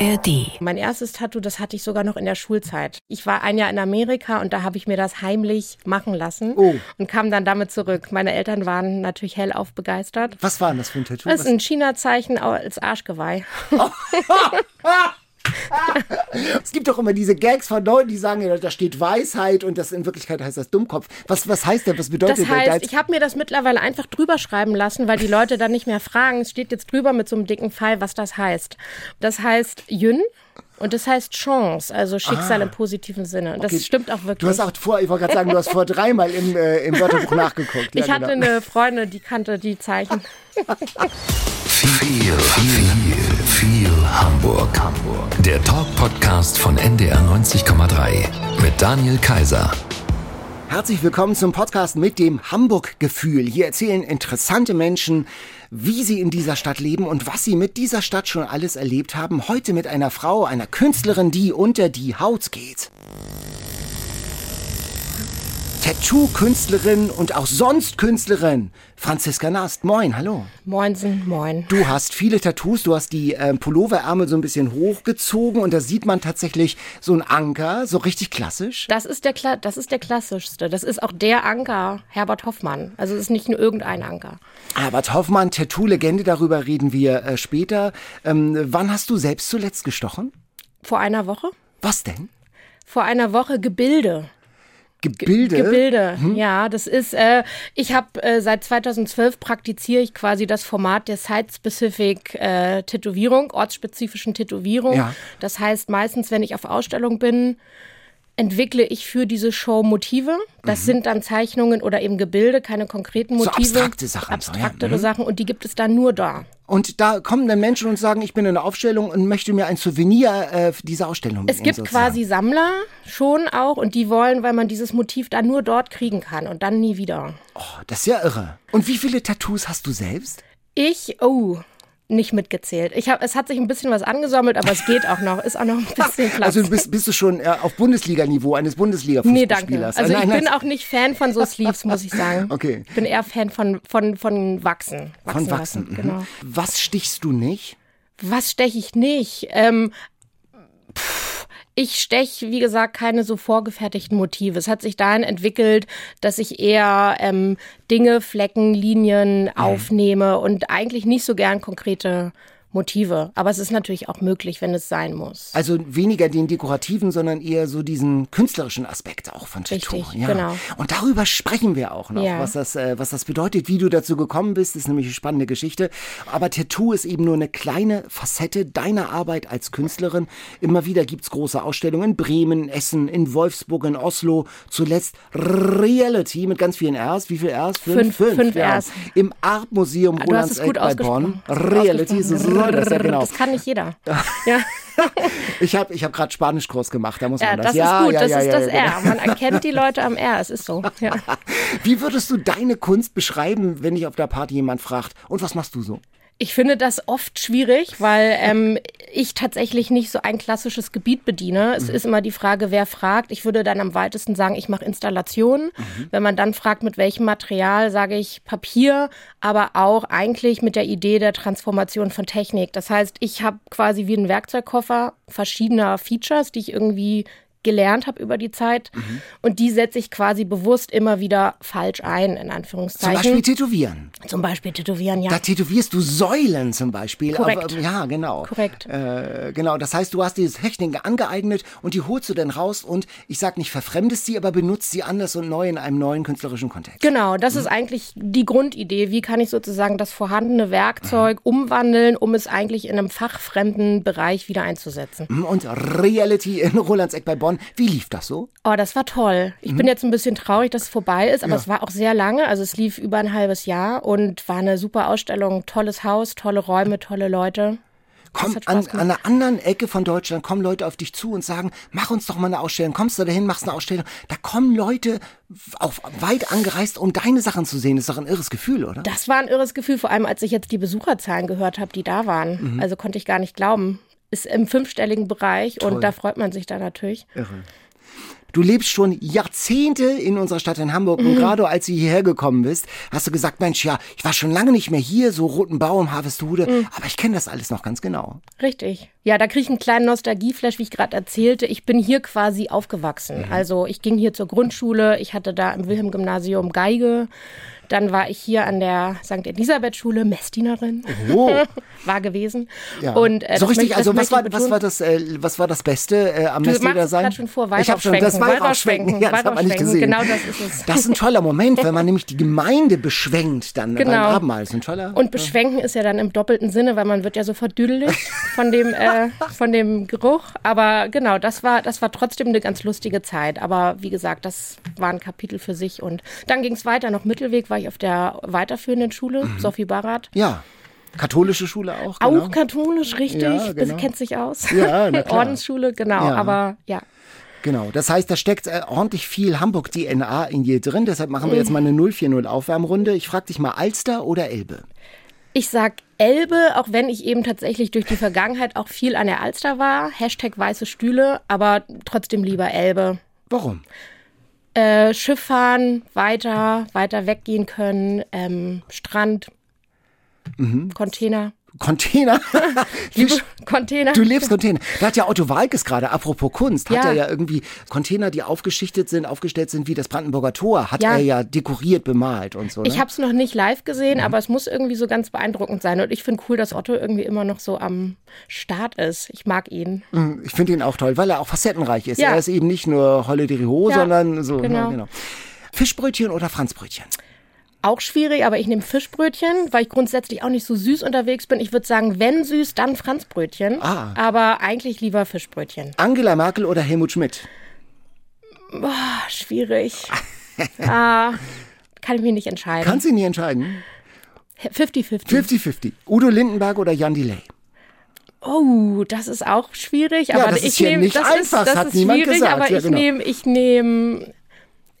ARD. Mein erstes Tattoo, das hatte ich sogar noch in der Schulzeit. Ich war ein Jahr in Amerika und da habe ich mir das heimlich machen lassen Oh. und kam dann damit zurück. Meine Eltern waren natürlich hellauf begeistert. Was war denn das für ein Tattoo? Das ist ein China-Zeichen als Arschgeweih. es gibt doch immer diese Gags von Leuten, die sagen, ja, da steht Weisheit und das in Wirklichkeit heißt das Dummkopf. Was, was heißt der? Was bedeutet Das heißt, Dein- ich habe mir das mittlerweile einfach drüber schreiben lassen, weil die Leute dann nicht mehr fragen. Es steht jetzt drüber mit so einem dicken Pfeil, was das heißt. Das heißt Yun und das heißt Chance, also Schicksal im positiven Sinne. Und das Ah. Okay. stimmt auch wirklich. Du hast auch vor, ich wollte gerade sagen, du hast vor dreimal im, äh, im Wörterbuch nachgeguckt. Ja, ich hatte genau. eine Freundin, die kannte die Zeichen. Viel, viel, viel Hamburg. Hamburg. Der Talk-Podcast von NDR 90,3 mit Daniel Kaiser. Herzlich willkommen zum Podcast mit dem Hamburg-Gefühl. Hier erzählen interessante Menschen, wie sie in dieser Stadt leben und was sie mit dieser Stadt schon alles erlebt haben. Heute mit einer Frau, einer Künstlerin, die unter die Haut geht. Tattoo-Künstlerin und auch sonst Künstlerin. Franziska Nast, moin, hallo. Moinsen, moin. Du hast viele Tattoos, du hast die ähm, Pulloverärmel so ein bisschen hochgezogen und da sieht man tatsächlich so einen Anker, so richtig klassisch. Das ist, der, Kla- das ist der klassischste. Das ist auch der Anker, Herbert Hoffmann. Also es ist nicht nur irgendein Anker. Albert Hoffmann, Tattoo-Legende, darüber reden wir äh, später. Ähm, wann hast du selbst zuletzt gestochen? Vor einer Woche? Was denn? Vor einer Woche Gebilde. Gebilde? Gebilde, ja, das ist, äh, ich habe äh, seit 2012 praktiziere ich quasi das Format der Site-Specific äh, Tätowierung, ortsspezifischen Tätowierung. Ja. Das heißt, meistens, wenn ich auf Ausstellung bin, entwickle ich für diese Show Motive. Das sind dann Zeichnungen oder eben Gebilde, keine konkreten Mhm. So Motive. abstrakte Sachen, so, ja. Abstraktere Mhm. Sachen und die gibt es dann nur da. Und da kommen dann Menschen und sagen, ich bin in einer Aufstellung und möchte mir ein Souvenir äh, dieser Ausstellung Es gibt sozusagen. quasi Sammler schon auch und die wollen, weil man dieses Motiv dann nur dort kriegen kann und dann nie wieder. Oh, das ist ja irre. Und wie viele Tattoos hast du selbst? Ich, oh, nicht mitgezählt. Ich hab, es hat sich ein bisschen was angesammelt, aber es geht auch noch. Ist auch noch ein bisschen Platz. Also bist, bist du schon äh, auf Bundesliga-Niveau eines nee, danke. Bundesliga-Fußballspielers? Also Nein, ich nein, bin auch nicht Fan von so Sleeves, muss ich sagen. Okay. Ich bin eher Fan von, von, von Wachsen. von lassen, Wachsen. mhm. Genau. Was stichst du nicht? Was steche ich nicht? Ähm, pff, ich stech, wie gesagt, keine so vorgefertigten Motive. Es hat sich dahin entwickelt, dass ich eher ähm, Dinge, Flecken, Linien aufnehme und eigentlich nicht so gern konkrete Motive. Aber es ist natürlich auch möglich, wenn es sein muss. Also weniger den dekorativen, sondern eher so diesen künstlerischen Aspekt auch von Tattoo. Richtig, ja. genau. Und darüber sprechen wir auch noch, Ja. was, das, äh, was das bedeutet, wie du dazu gekommen bist, ist nämlich eine spannende Geschichte. Aber Tattoo ist eben nur eine kleine Facette deiner Arbeit als Künstlerin. Immer wieder gibt's große Ausstellungen in Bremen, Essen, in Wolfsburg, in Oslo. Zuletzt Reality mit ganz vielen R's. Wie viele R's? Fünf- fünf R's. Im Art-Museum Ah, du hast es Rolandseck gut bei Bonn. Reality, so soll das ja genau. Das kann nicht jeder. ja. Ich habe ich hab gerade Spanischkurs gemacht, da muss Ja, man das. das ja, ist gut, ja, das ja, ist das R. Man erkennt die Leute am R, es ist so. Wie würdest du deine Kunst beschreiben, wenn dich auf der Party jemand fragt, und was machst du so? Ich finde das oft schwierig, weil ähm, ich tatsächlich nicht so ein klassisches Gebiet bediene. Es ist immer die Frage, wer fragt. Ich würde dann am weitesten sagen, ich mache Installationen. Wenn man dann fragt, mit welchem Material, sage ich Papier, aber auch eigentlich mit der Idee der Transformation von Technik. Das heißt, ich habe quasi wie einen Werkzeugkoffer verschiedener Features, die ich irgendwie gelernt habe über die Zeit. Und die setze ich quasi bewusst immer wieder falsch ein, in Zum Anführungszeichen. Beispiel tätowieren. Zum Beispiel tätowieren, ja. Da tätowierst du Säulen zum Beispiel. Korrekt. Auf, ja, genau. Korrekt. Äh, genau, das heißt, du hast diese Techniken angeeignet und die holst du dann raus und ich sag nicht verfremdest sie, aber benutzt sie anders und neu in einem neuen künstlerischen Kontext. Genau, das ist eigentlich die Grundidee. Wie kann ich sozusagen das vorhandene Werkzeug umwandeln, um es eigentlich in einem fachfremden Bereich wieder einzusetzen? Und Reality in Rolandseck bei Bonn. Wie lief das so? Oh, das war toll. Ich bin jetzt ein bisschen traurig, dass es vorbei ist, aber es war auch sehr lange. Also es lief über ein halbes Jahr und war eine super Ausstellung. Tolles Haus, tolle Räume, tolle Leute. Komm, an, an einer anderen Ecke von Deutschland kommen Leute auf dich zu und sagen, mach uns doch mal eine Ausstellung. Kommst du dahin, machst eine Ausstellung. Da kommen Leute auf weit angereist, um deine Sachen zu sehen. Das ist doch ein irres Gefühl, oder? Das war ein irres Gefühl, vor allem als ich jetzt die Besucherzahlen gehört habe, die da waren. Also konnte ich gar nicht glauben. Ist im fünfstelligen Bereich und da freut man sich dann natürlich. Irre. Du lebst schon Jahrzehnte in unserer Stadt in Hamburg und gerade als du hierher gekommen bist, hast du gesagt, Mensch, ja, ich war schon lange nicht mehr hier, so Roten Baum, Harvestude, aber ich kenne das alles noch ganz genau. Richtig. Ja, da kriege ich einen kleinen Nostalgieflash, wie ich gerade erzählte. Ich bin hier quasi aufgewachsen. Also ich ging hier zur Grundschule, ich hatte da im Wilhelm-Gymnasium Geige. Dann war ich hier an der St. Elisabeth-Schule, Messdienerin. Oh. war gewesen. Ja. Und, äh, so richtig, möchte- also was war, ich was war das, äh, was war das Beste äh, am es sein? grad schon vor, ich habe schon das Weihrauchschwenken, ja, das hat man nicht gesehen. Genau das ist es. Das ist ein toller Moment, wenn man nämlich die Gemeinde beschwenkt dann beim Genau. Abendmahl. Das ist ein toller. Und beschwenken ist ja dann im doppelten Sinne, weil man wird ja sofort düdelig von dem, äh, von dem Geruch. Aber genau, das war, das war trotzdem eine ganz lustige Zeit. Aber wie gesagt, das war ein Kapitel für sich. Und dann ging es weiter. Noch Mittelweg war ich auf der weiterführenden Schule, Sophie Barat. ja, katholische Schule auch. Auch Genau. katholisch, richtig. Ja, Das genau. kennt sich aus. Ja, na klar. Ordensschule, genau. Ja. Aber ja. Genau, das heißt, da steckt äh, ordentlich viel Hamburg-DNA in dir drin. Deshalb machen wir Mhm. jetzt mal eine 040-Aufwärmrunde. Ich frage dich mal, Alster oder Elbe? Ich sag Elbe, auch wenn ich eben tatsächlich durch die Vergangenheit auch viel an der Alster war. Hashtag weiße Stühle, aber trotzdem lieber Elbe. Warum? Äh, Schiff fahren, weiter, weiter weggehen können, ähm, Strand, Mhm. Container. Container? Liebe Container. Du lebst Container. Da hat ja Otto Walkes gerade, apropos Kunst, hat Ja. er ja irgendwie Container, die aufgeschichtet sind, aufgestellt sind wie das Brandenburger Tor, hat Ja. er ja dekoriert, bemalt und so. Ne? Ich habe es noch nicht live Mhm. gesehen, aber es muss irgendwie so ganz beeindruckend sein. Und ich finde cool, dass Otto irgendwie immer noch so am Start ist. Ich mag ihn. Mhm, Ich finde ihn auch toll, weil er auch facettenreich ist. Ja. Er ist eben nicht nur Holle Ho, Ja, sondern so. genau. Ja, genau. Fischbrötchen oder Franzbrötchen? Auch schwierig, aber ich nehme Fischbrötchen, weil ich grundsätzlich auch nicht so süß unterwegs bin. Ich würde sagen, wenn süß, dann Franzbrötchen. Ah. Aber eigentlich lieber Fischbrötchen. Angela Merkel oder Helmut Schmidt? Ah, schwierig. ah, kann ich mich nicht entscheiden. Kannst du nie entscheiden. 50-50. 50-50. Udo Lindenberg oder Jan Delay? Oh, das ist auch schwierig. Ja, aber das ich ist hier nehm, nicht das einfach, ist, das hat ist niemand schwierig, gesagt. aber Ja, ich genau. nehme, ich nehme,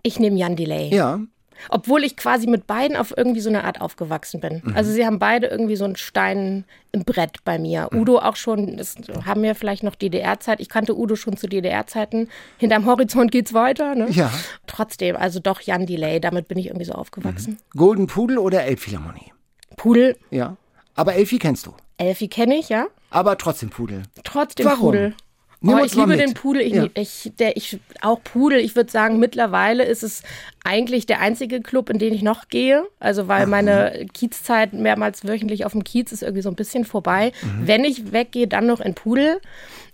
ich nehme Jan Delay. Ja. Obwohl ich quasi mit beiden auf irgendwie so eine Art aufgewachsen bin. Mhm. Also sie haben beide irgendwie so einen Stein im Brett bei mir. Udo auch schon, das haben wir vielleicht noch DDR-Zeit. Ich kannte Udo schon zu DDR-Zeiten. Hinterm Horizont geht's weiter. Ne? Ja. Trotzdem, also doch Jan Delay, damit bin ich irgendwie so aufgewachsen. Golden Pudel oder Elbphilharmonie? Pudel, Ja. Aber Elfi kennst du. Elfi kenne ich, ja. Aber trotzdem Pudel. Trotzdem Warum? Pudel. Oh, ich liebe mit. den Pudel. Ich, Ja. ich, der, ich, auch Pudel. Ich würde sagen, mittlerweile ist es eigentlich der einzige Club, in den ich noch gehe. Also, weil meine Kiezzeit mehrmals wöchentlich auf dem Kiez ist irgendwie so ein bisschen vorbei. Mhm. Wenn ich weggehe, dann noch in Pudel.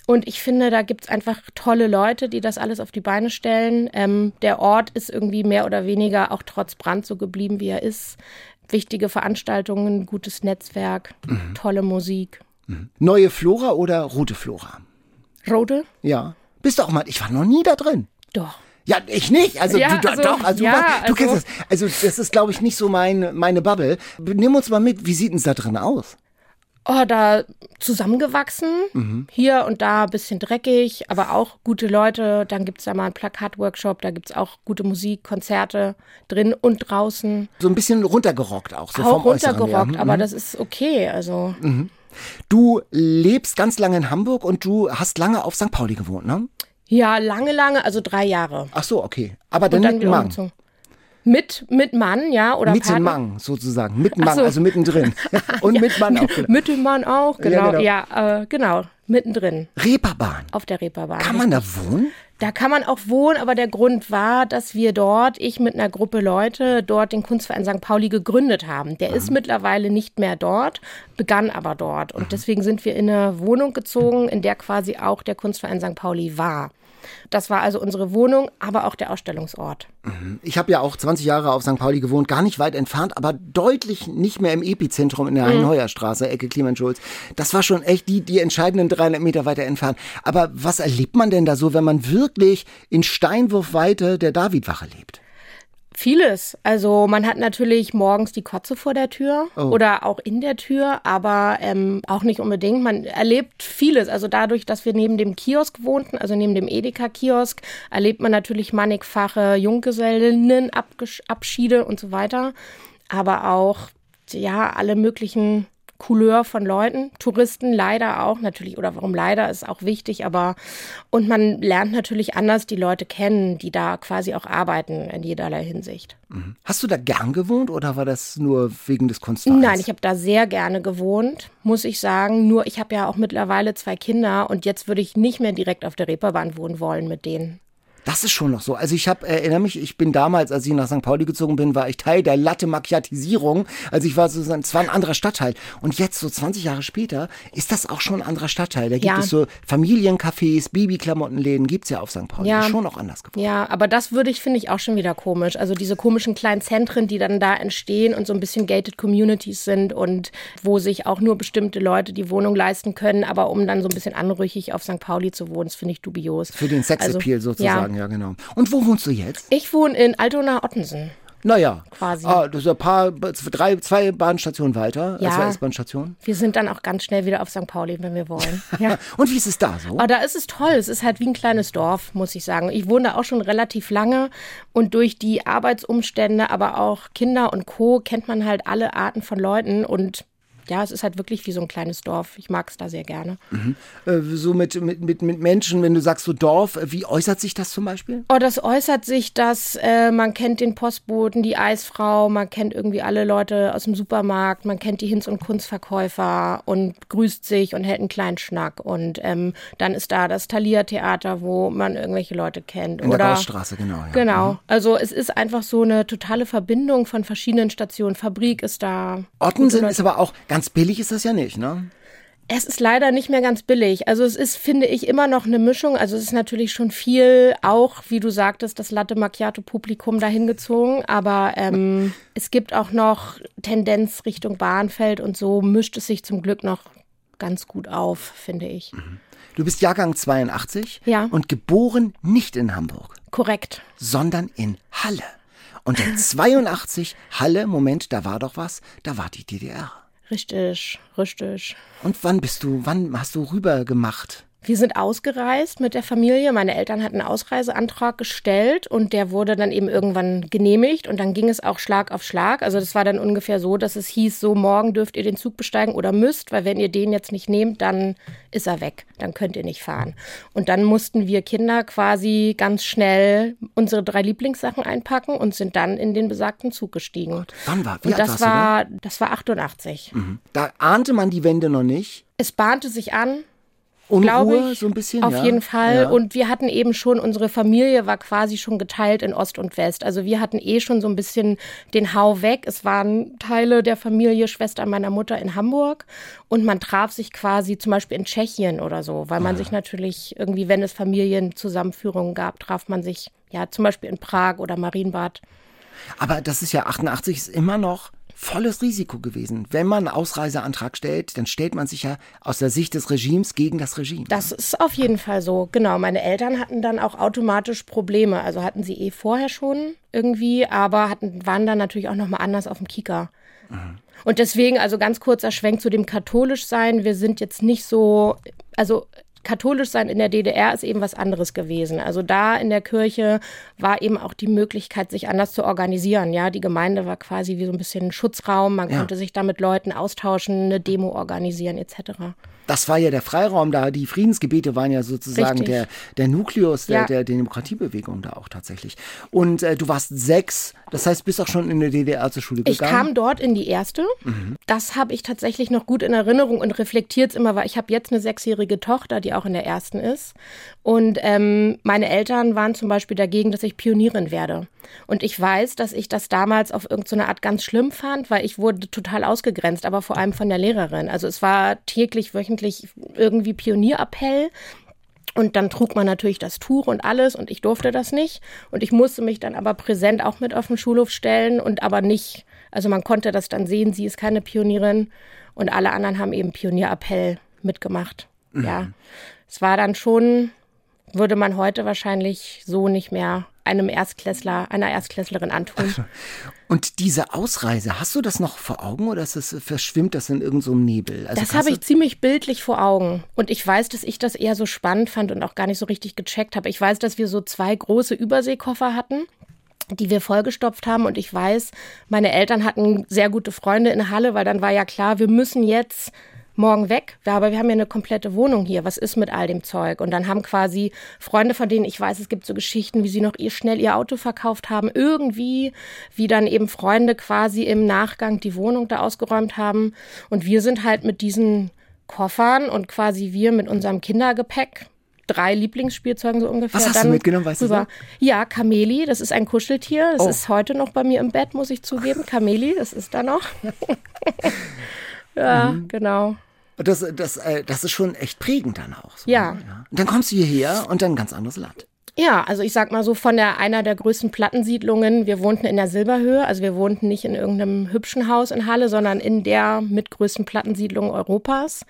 Und ich finde, da gibt's einfach tolle Leute, die das alles auf die Beine stellen. Ähm, der Ort ist irgendwie mehr oder weniger auch trotz Brand so geblieben, wie er ist. Wichtige Veranstaltungen, gutes Netzwerk, Mhm. tolle Musik. Neue Flora oder rote Flora? Rode? Ja. Bist du auch mal, ich war noch nie da drin. Doch. Ja, ich nicht. Also Ja, du also, doch, also ja, du, also- kennst das. Also das ist, glaube ich, nicht so mein, meine Bubble. Nimm uns mal mit, wie sieht denn da drin aus? Oh, da zusammengewachsen. Mhm. Hier und da ein bisschen dreckig, aber auch gute Leute. Dann gibt's da mal einen Plakatworkshop, da gibt's auch gute Musik, Konzerte drin und draußen. So ein bisschen runtergerockt auch, so auch vom Äußeren. runtergerockt, ja. aber Mhm. das ist okay. Also Du lebst ganz lange in Hamburg und du hast lange auf St. Pauli gewohnt, ne? ja, lange, lange, also drei Jahre. Ach so, okay. Aber dann, dann mit Mang. umgezogen. Mit, mit Mann, ja, oder Mit. Mang sozusagen. Mit Mang, so. also mittendrin. und mit Mann auch. genau. Mit dem Mann auch, genau. genau. Ja, äh, genau. Mittendrin Reeperbahn. auf der Reeperbahn. Kann man da wohnen? Da kann man auch wohnen, aber der Grund war, dass wir dort, ich mit einer Gruppe Leute, dort den Kunstverein St. Pauli gegründet haben. Der ist mittlerweile nicht mehr dort, begann aber dort. Und deswegen sind wir in eine Wohnung gezogen, in der quasi auch der Kunstverein St. Pauli war. Das war also unsere Wohnung, aber auch der Ausstellungsort. Ich habe ja auch 20 Jahre auf St. Pauli gewohnt, gar nicht weit entfernt, aber deutlich nicht mehr im Epizentrum in der Heinheuerstraße, Ecke Clemens-Schulz. Das war schon echt die, die entscheidenden 300 Meter weiter entfernt. Aber was erlebt man denn da so, wenn man wirklich in Steinwurfweite der Davidwache lebt? Vieles. Also man hat natürlich morgens die Kotze vor der Tür oder auch in der Tür, aber ähm, auch nicht unbedingt. Man erlebt vieles. Also dadurch, dass wir neben dem Kiosk wohnten, also neben dem Edeka-Kiosk, erlebt man natürlich mannigfache Junggesellinnen, Abschiede und so weiter. Aber auch, ja, alle möglichen Couleur von Leuten, Touristen leider auch natürlich, oder warum leider ist auch wichtig, aber und man lernt natürlich anders die Leute kennen, die da quasi auch arbeiten in jederlei Hinsicht. Mhm. Hast du da gern gewohnt oder war das nur wegen des Kunstvereins? Nein, ich habe da sehr gerne gewohnt, muss ich sagen. Nur ich habe ja auch mittlerweile zwei Kinder und jetzt würde ich nicht mehr direkt auf der Reeperbahn wohnen wollen mit denen. Das ist schon noch so. Also ich habe, erinnere mich, ich bin damals, als ich nach St. Pauli gezogen bin, war ich Teil der Latte Macchiatisierung. Also ich war sozusagen, es war ein anderer Stadtteil. Und jetzt, so 20 Jahre später, ist das auch schon ein anderer Stadtteil. Da gibt ja. es so Familiencafés, Babyklamottenläden, gibt's ja auf St. Pauli. Ja. Schon auch anders geworden. Ja, aber das würde ich, finde ich, auch schon wieder komisch. Also diese komischen kleinen Zentren, die dann da entstehen und so ein bisschen gated Communities sind und wo sich auch nur bestimmte Leute die Wohnung leisten können, aber um dann so ein bisschen anrüchig auf St. Pauli zu wohnen, das finde ich dubios. Für den Sexappeal also, sozusagen. Ja ja, genau. Und wo wohnst du jetzt? Ich wohne in Altona-Ottensen. Naja, quasi. Ah, das ist ein paar, drei, zwei Bahnstationen weiter, ja, zwei S-Bahn-Stationen. Wir sind dann auch ganz schnell wieder auf St. Pauli, wenn wir wollen. Ja. Und wie ist es da so? Oh, da ist es toll. Es ist halt wie ein kleines Dorf, muss ich sagen. Ich wohne da auch schon relativ lange und durch die Arbeitsumstände, aber auch Kinder und Co. kennt man halt alle Arten von Leuten und ja, es ist halt wirklich wie so ein kleines Dorf. Ich mag es da sehr gerne. Mhm. Äh, so mit, mit, mit, mit Menschen, wenn du sagst so Dorf, äh, wie äußert sich das zum Beispiel? Oh, das äußert sich, dass äh, man kennt den Postboten, die Eisfrau, man kennt irgendwie alle Leute aus dem Supermarkt, man kennt die Hinz- und Kunstverkäufer und grüßt sich und hält einen kleinen Schnack. Und ähm, dann ist da das Thalia-Theater, wo man irgendwelche Leute kennt. In Oder, der Straße, genau. Ja. Genau. Mhm. Also es ist einfach so eine totale Verbindung von verschiedenen Stationen. Fabrik ist da. Ottensen ist aber auch Ganz billig ist das ja nicht, ne? Es ist leider nicht mehr ganz billig. Also es ist, finde ich, immer noch eine Mischung. Also es ist natürlich schon viel, auch wie du sagtest, das Latte Macchiato Publikum dahin gezogen. Aber ähm, es gibt auch noch Tendenz Richtung Bahnfeld und so mischt es sich zum Glück noch ganz gut auf, finde ich. Mhm. Du bist Jahrgang 82 ja. und geboren nicht in Hamburg. Korrekt. Sondern in Halle. Und in 82 Halle, Moment, da war doch was, da war die DDR. Richtig, richtig. Und wann bist du, wann hast du rüber gemacht? Wir sind ausgereist mit der Familie. Meine Eltern hatten einen Ausreiseantrag gestellt und der wurde dann eben irgendwann genehmigt und dann ging es auch Schlag auf Schlag. Also das war dann ungefähr so, dass es hieß, so morgen dürft ihr den Zug besteigen oder müsst, weil wenn ihr den jetzt nicht nehmt, dann ist er weg. Dann könnt ihr nicht fahren. Und dann mussten wir Kinder quasi ganz schnell unsere drei Lieblingssachen einpacken und sind dann in den besagten Zug gestiegen. Gott, wann war? Wie und das war, das war 88. Mhm. Da ahnte man die Wende noch nicht. Es bahnte sich an. Unruhe ich, so ein bisschen. Auf ja. jeden Fall. Ja. Und wir hatten eben schon, unsere Familie war quasi schon geteilt in Ost und West. Also wir hatten eh schon so ein bisschen den Hau weg. Es waren Teile der Familie, Schwester meiner Mutter in Hamburg. Und man traf sich quasi zum Beispiel in Tschechien oder so, weil man ah. sich natürlich irgendwie, wenn es Familienzusammenführungen gab, traf man sich ja zum Beispiel in Prag oder Marienbad. Aber das ist ja 88 ist immer noch volles Risiko gewesen. Wenn man einen Ausreiseantrag stellt, dann stellt man sich ja aus der Sicht des Regimes gegen das Regime. Das ist auf jeden Fall so. Genau. Meine Eltern hatten dann auch automatisch Probleme. Also hatten sie eh vorher schon irgendwie, aber hatten, waren dann natürlich auch nochmal anders auf dem Kika. Mhm. Und deswegen, also ganz kurzer Schwenk zu dem katholisch sein. Wir sind jetzt nicht so, also katholisch sein in der DDR ist eben was anderes gewesen. Also da in der Kirche war eben auch die Möglichkeit, sich anders zu organisieren. Ja, die Gemeinde war quasi wie so ein bisschen ein Schutzraum. Man ja. konnte sich da mit Leuten austauschen, eine Demo organisieren etc das war ja der Freiraum da. Die Friedensgebete waren ja sozusagen der, der Nukleus der, ja. der, der, Demokratiebewegung da auch tatsächlich. Und äh, du warst sechs, das heißt, bist auch schon in der DDR zur Schule gegangen? Ich kam dort in die erste. Mhm. Das habe ich tatsächlich noch gut in Erinnerung und reflektiert es immer, weil ich habe jetzt eine sechsjährige Tochter, die auch in der ersten ist. Und ähm, meine Eltern waren zum Beispiel dagegen, dass ich Pionierin werde. Und ich weiß, dass ich das damals auf irgendeine Art ganz schlimm fand, weil ich wurde total ausgegrenzt, aber vor allem von der Lehrerin. Also es war täglich, wöchentlich irgendwie Pionierappell. Und dann trug man natürlich das Tuch und alles und ich durfte das nicht. Und ich musste mich dann aber präsent auch mit auf den Schulhof stellen und aber nicht, also man konnte das dann sehen, sie ist keine Pionierin und alle anderen haben eben Pionierappell mitgemacht. Mhm. Ja. Es war dann schon, würde man heute wahrscheinlich so nicht mehr einem Erstklässler, einer Erstklässlerin antun. Und diese Ausreise, hast du das noch vor Augen oder ist es, verschwimmt das in irgendeinem so Nebel? Also das habe ich ziemlich bildlich vor Augen. Und ich weiß, dass ich das eher so spannend fand und auch gar nicht so richtig gecheckt habe. Ich weiß, dass wir so zwei große Überseekoffer hatten die wir vollgestopft haben. Und ich weiß, meine Eltern hatten sehr gute Freunde in Halle, weil dann war ja klar, wir müssen jetzt morgen weg. Aber wir haben ja eine komplette Wohnung hier. Was ist mit all dem Zeug? Und dann haben quasi Freunde, von denen ich weiß, es gibt so Geschichten, wie sie noch ihr schnell ihr Auto verkauft haben, irgendwie, wie dann eben Freunde quasi im Nachgang die Wohnung da ausgeräumt haben. Und wir sind halt mit diesen Koffern und quasi wir mit unserem Kindergepäck drei Lieblingsspielzeugen so ungefähr. Was hast du mitgenommen, weißt rüber. du Ja, Kameli, das ist ein Kuscheltier. Das oh. ist heute noch bei mir im Bett, muss ich zugeben. Kameli, das ist da noch. ja, mhm. genau. Das, das, äh, das ist schon echt prägend dann auch. So, ja. Ne? ja. Und dann kommst du hierher und dann ein ganz anderes Land. Ja, also ich sag mal so von der einer der größten Plattensiedlungen. Wir wohnten in der Silberhöhe, also wir wohnten nicht in irgendeinem hübschen Haus in Halle, sondern in der mitgrößten Plattensiedlung Europas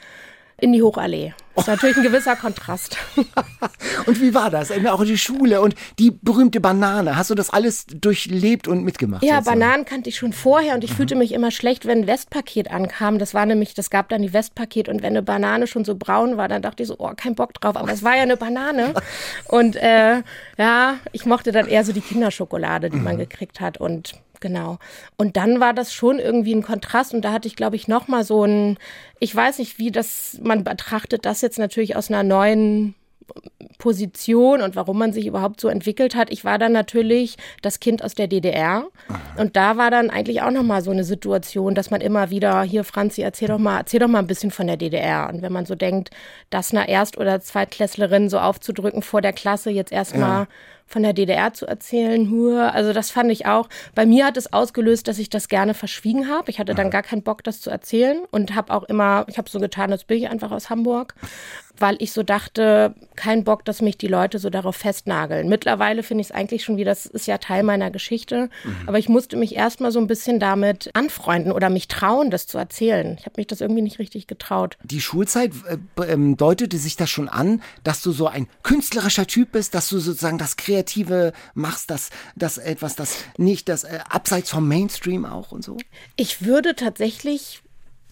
in die Hochallee. Das ist natürlich ein gewisser Kontrast. und wie war das? Auch die Schule und die berühmte Banane. Hast du das alles durchlebt und mitgemacht? Ja, sozusagen? Bananen kannte ich schon vorher und ich mhm. fühlte mich immer schlecht, wenn ein Westpaket ankam. Das war nämlich, das gab dann die Westpaket und wenn eine Banane schon so braun war, dann dachte ich so, oh, kein Bock drauf. Aber es war ja eine Banane. und äh, ja, ich mochte dann eher so die Kinderschokolade, die mhm. man gekriegt hat und genau. Und dann war das schon irgendwie ein Kontrast und da hatte ich, glaube ich, noch mal so ein, ich weiß nicht, wie das, man betrachtet das jetzt natürlich aus einer neuen Position und warum man sich überhaupt so entwickelt hat. Ich war dann natürlich das Kind aus der DDR und da war dann eigentlich auch noch mal so eine Situation, dass man immer wieder hier Franzi, erzähl doch mal, erzähl doch mal ein bisschen von der DDR und wenn man so denkt, das einer Erst- oder Zweitklässlerin so aufzudrücken vor der Klasse jetzt erstmal ja von der DDR zu erzählen. Also das fand ich auch. Bei mir hat es ausgelöst, dass ich das gerne verschwiegen habe. Ich hatte dann gar keinen Bock, das zu erzählen und habe auch immer, ich habe so getan, als bin ich einfach aus Hamburg weil ich so dachte, kein Bock, dass mich die Leute so darauf festnageln. Mittlerweile finde ich es eigentlich schon wieder, das ist ja Teil meiner Geschichte, mhm. aber ich musste mich erstmal so ein bisschen damit anfreunden oder mich trauen, das zu erzählen. Ich habe mich das irgendwie nicht richtig getraut. Die Schulzeit äh, ähm, deutete sich das schon an, dass du so ein künstlerischer Typ bist, dass du sozusagen das Kreative machst, das, das etwas, das nicht, das äh, abseits vom Mainstream auch und so? Ich würde tatsächlich